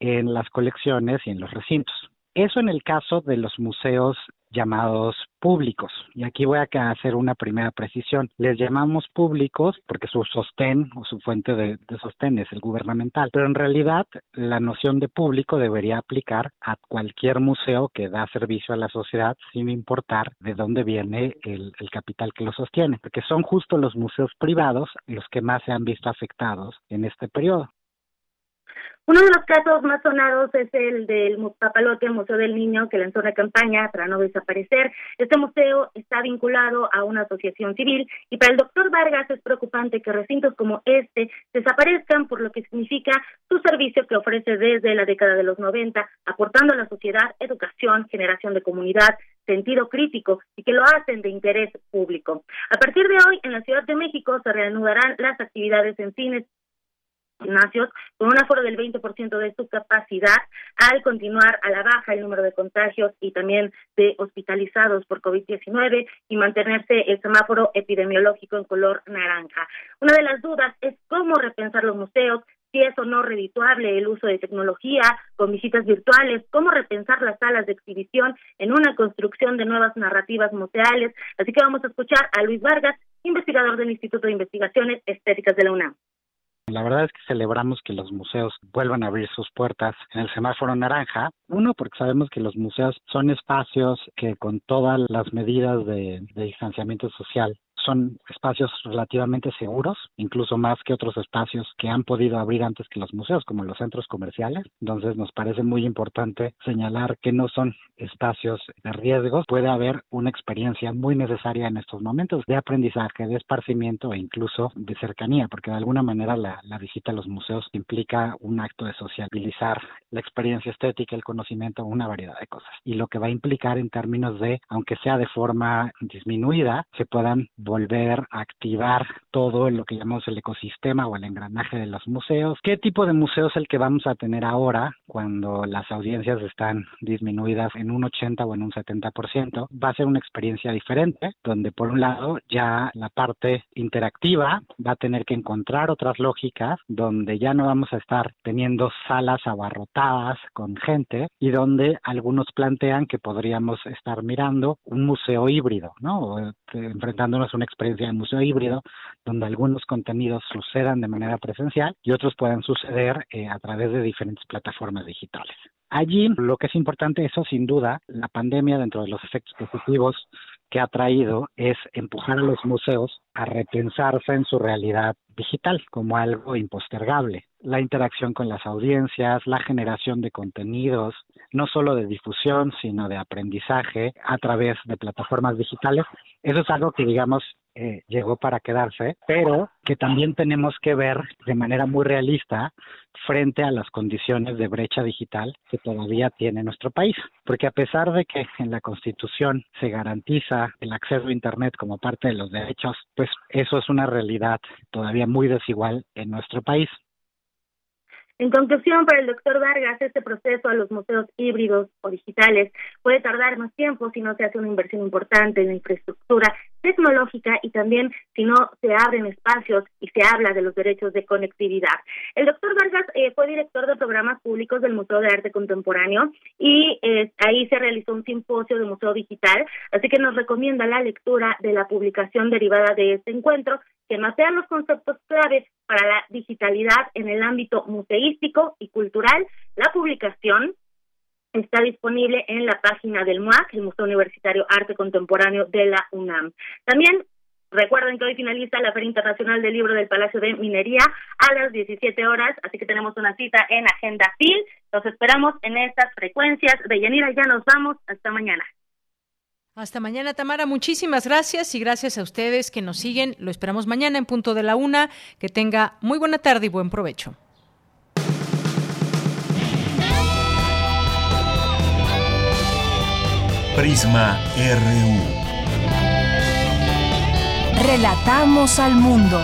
Speaker 31: en las colecciones y en los recintos. Eso en el caso de los museos llamados públicos. Y aquí voy a hacer una primera precisión. Les llamamos públicos porque su sostén o su fuente de, sostén es el gubernamental, pero en realidad la noción de público debería aplicar a cualquier museo que da servicio a la sociedad sin importar de dónde viene el, el capital que lo sostiene, porque son justo los museos privados los que más se han visto afectados en este periodo.
Speaker 30: Uno de los casos más sonados es el del Papalote, el Museo del Niño, que lanzó una campaña para no desaparecer. Este museo está vinculado a una asociación civil y para el doctor Vargas es preocupante que recintos como este desaparezcan por lo que significa su servicio que ofrece desde la década de los 90, aportando a la sociedad educación, generación de comunidad, sentido crítico y que lo hacen de interés público. A partir de hoy, en la Ciudad de México se reanudarán las actividades en cines, gimnasios con un aforo del 20% de su capacidad al continuar a la baja el número de contagios y también de hospitalizados por COVID-19 y mantenerse el semáforo epidemiológico en color naranja. Una de las dudas es cómo repensar los museos, si es o no redituable el uso de tecnología con visitas virtuales, cómo repensar las salas de exhibición en una construcción de nuevas narrativas museales. Así que vamos a escuchar a Luis Vargas, investigador del Instituto de Investigaciones Estéticas de la UNAM.
Speaker 31: La verdad es que celebramos que los museos vuelvan a abrir sus puertas en el semáforo naranja. Uno, porque sabemos que los museos son espacios que con todas las medidas de, distanciamiento social son espacios relativamente seguros, incluso más que otros espacios que han podido abrir antes que los museos, como los centros comerciales. Entonces nos parece muy importante señalar que no son espacios de riesgos. Puede haber una experiencia muy necesaria en estos momentos de aprendizaje, de esparcimiento e incluso de cercanía, porque de alguna manera la, la visita a los museos implica un acto de sociabilizar la experiencia estética, el conocimiento, una variedad de cosas. Y lo que va a implicar en términos de, aunque sea de forma disminuida, se puedan volver a activar todo lo que llamamos el ecosistema o el engranaje de los museos. ¿Qué tipo de museo es el que vamos a tener ahora cuando las audiencias están disminuidas en un 80 o en un 70%? Va a ser una experiencia diferente, donde por un lado ya la parte interactiva va a tener que encontrar otras lógicas, donde ya no vamos a estar teniendo salas abarrotadas con gente y donde algunos plantean que podríamos estar mirando un museo híbrido, ¿no? Eh, enfrentándonos a una experiencia de museo híbrido donde algunos contenidos sucedan de manera presencial y otros puedan suceder eh, a través de diferentes plataformas digitales. Allí lo que es importante, eso sin duda, la pandemia dentro de los efectos positivos que ha traído es empujar a los museos a repensarse en su realidad digital como algo impostergable. La interacción con las audiencias, la generación de contenidos, no solo de difusión, sino de aprendizaje a través de plataformas digitales, eso es algo que, digamos, eh, llegó para quedarse, pero que también tenemos que ver de manera muy realista frente a las condiciones de brecha digital que todavía tiene nuestro país. Porque a pesar de que en la Constitución se garantiza el acceso a Internet como parte de los derechos, pues eso es una realidad todavía muy desigual en nuestro país.
Speaker 30: En conclusión, para el doctor Vargas, este proceso a los museos híbridos o digitales puede tardar más tiempo si no se hace una inversión importante en la infraestructura tecnológica y también si no se abren espacios y se habla de los derechos de conectividad. El doctor Vargas eh, fue director de programas públicos del Museo de Arte Contemporáneo y eh, ahí se realizó un simposio de museo digital, así que nos recomienda la lectura de la publicación derivada de este encuentro que mapean los conceptos clave para la digitalidad en el ámbito museístico y cultural. La publicación está disponible en la página del MUAC, el Museo Universitario Arte Contemporáneo de la UNAM. También recuerden que hoy finaliza la Feria Internacional del Libro del Palacio de Minería a las 17 horas, así que tenemos una cita en Agenda FIL. Los esperamos en estas frecuencias. De Yanira, ya nos vamos. Hasta mañana.
Speaker 1: Hasta mañana, Tamara. Muchísimas gracias y gracias a ustedes que nos siguen. Lo esperamos mañana en punto de la una. Que tenga muy buena tarde y buen provecho.
Speaker 2: Prisma RU.
Speaker 29: Relatamos al mundo.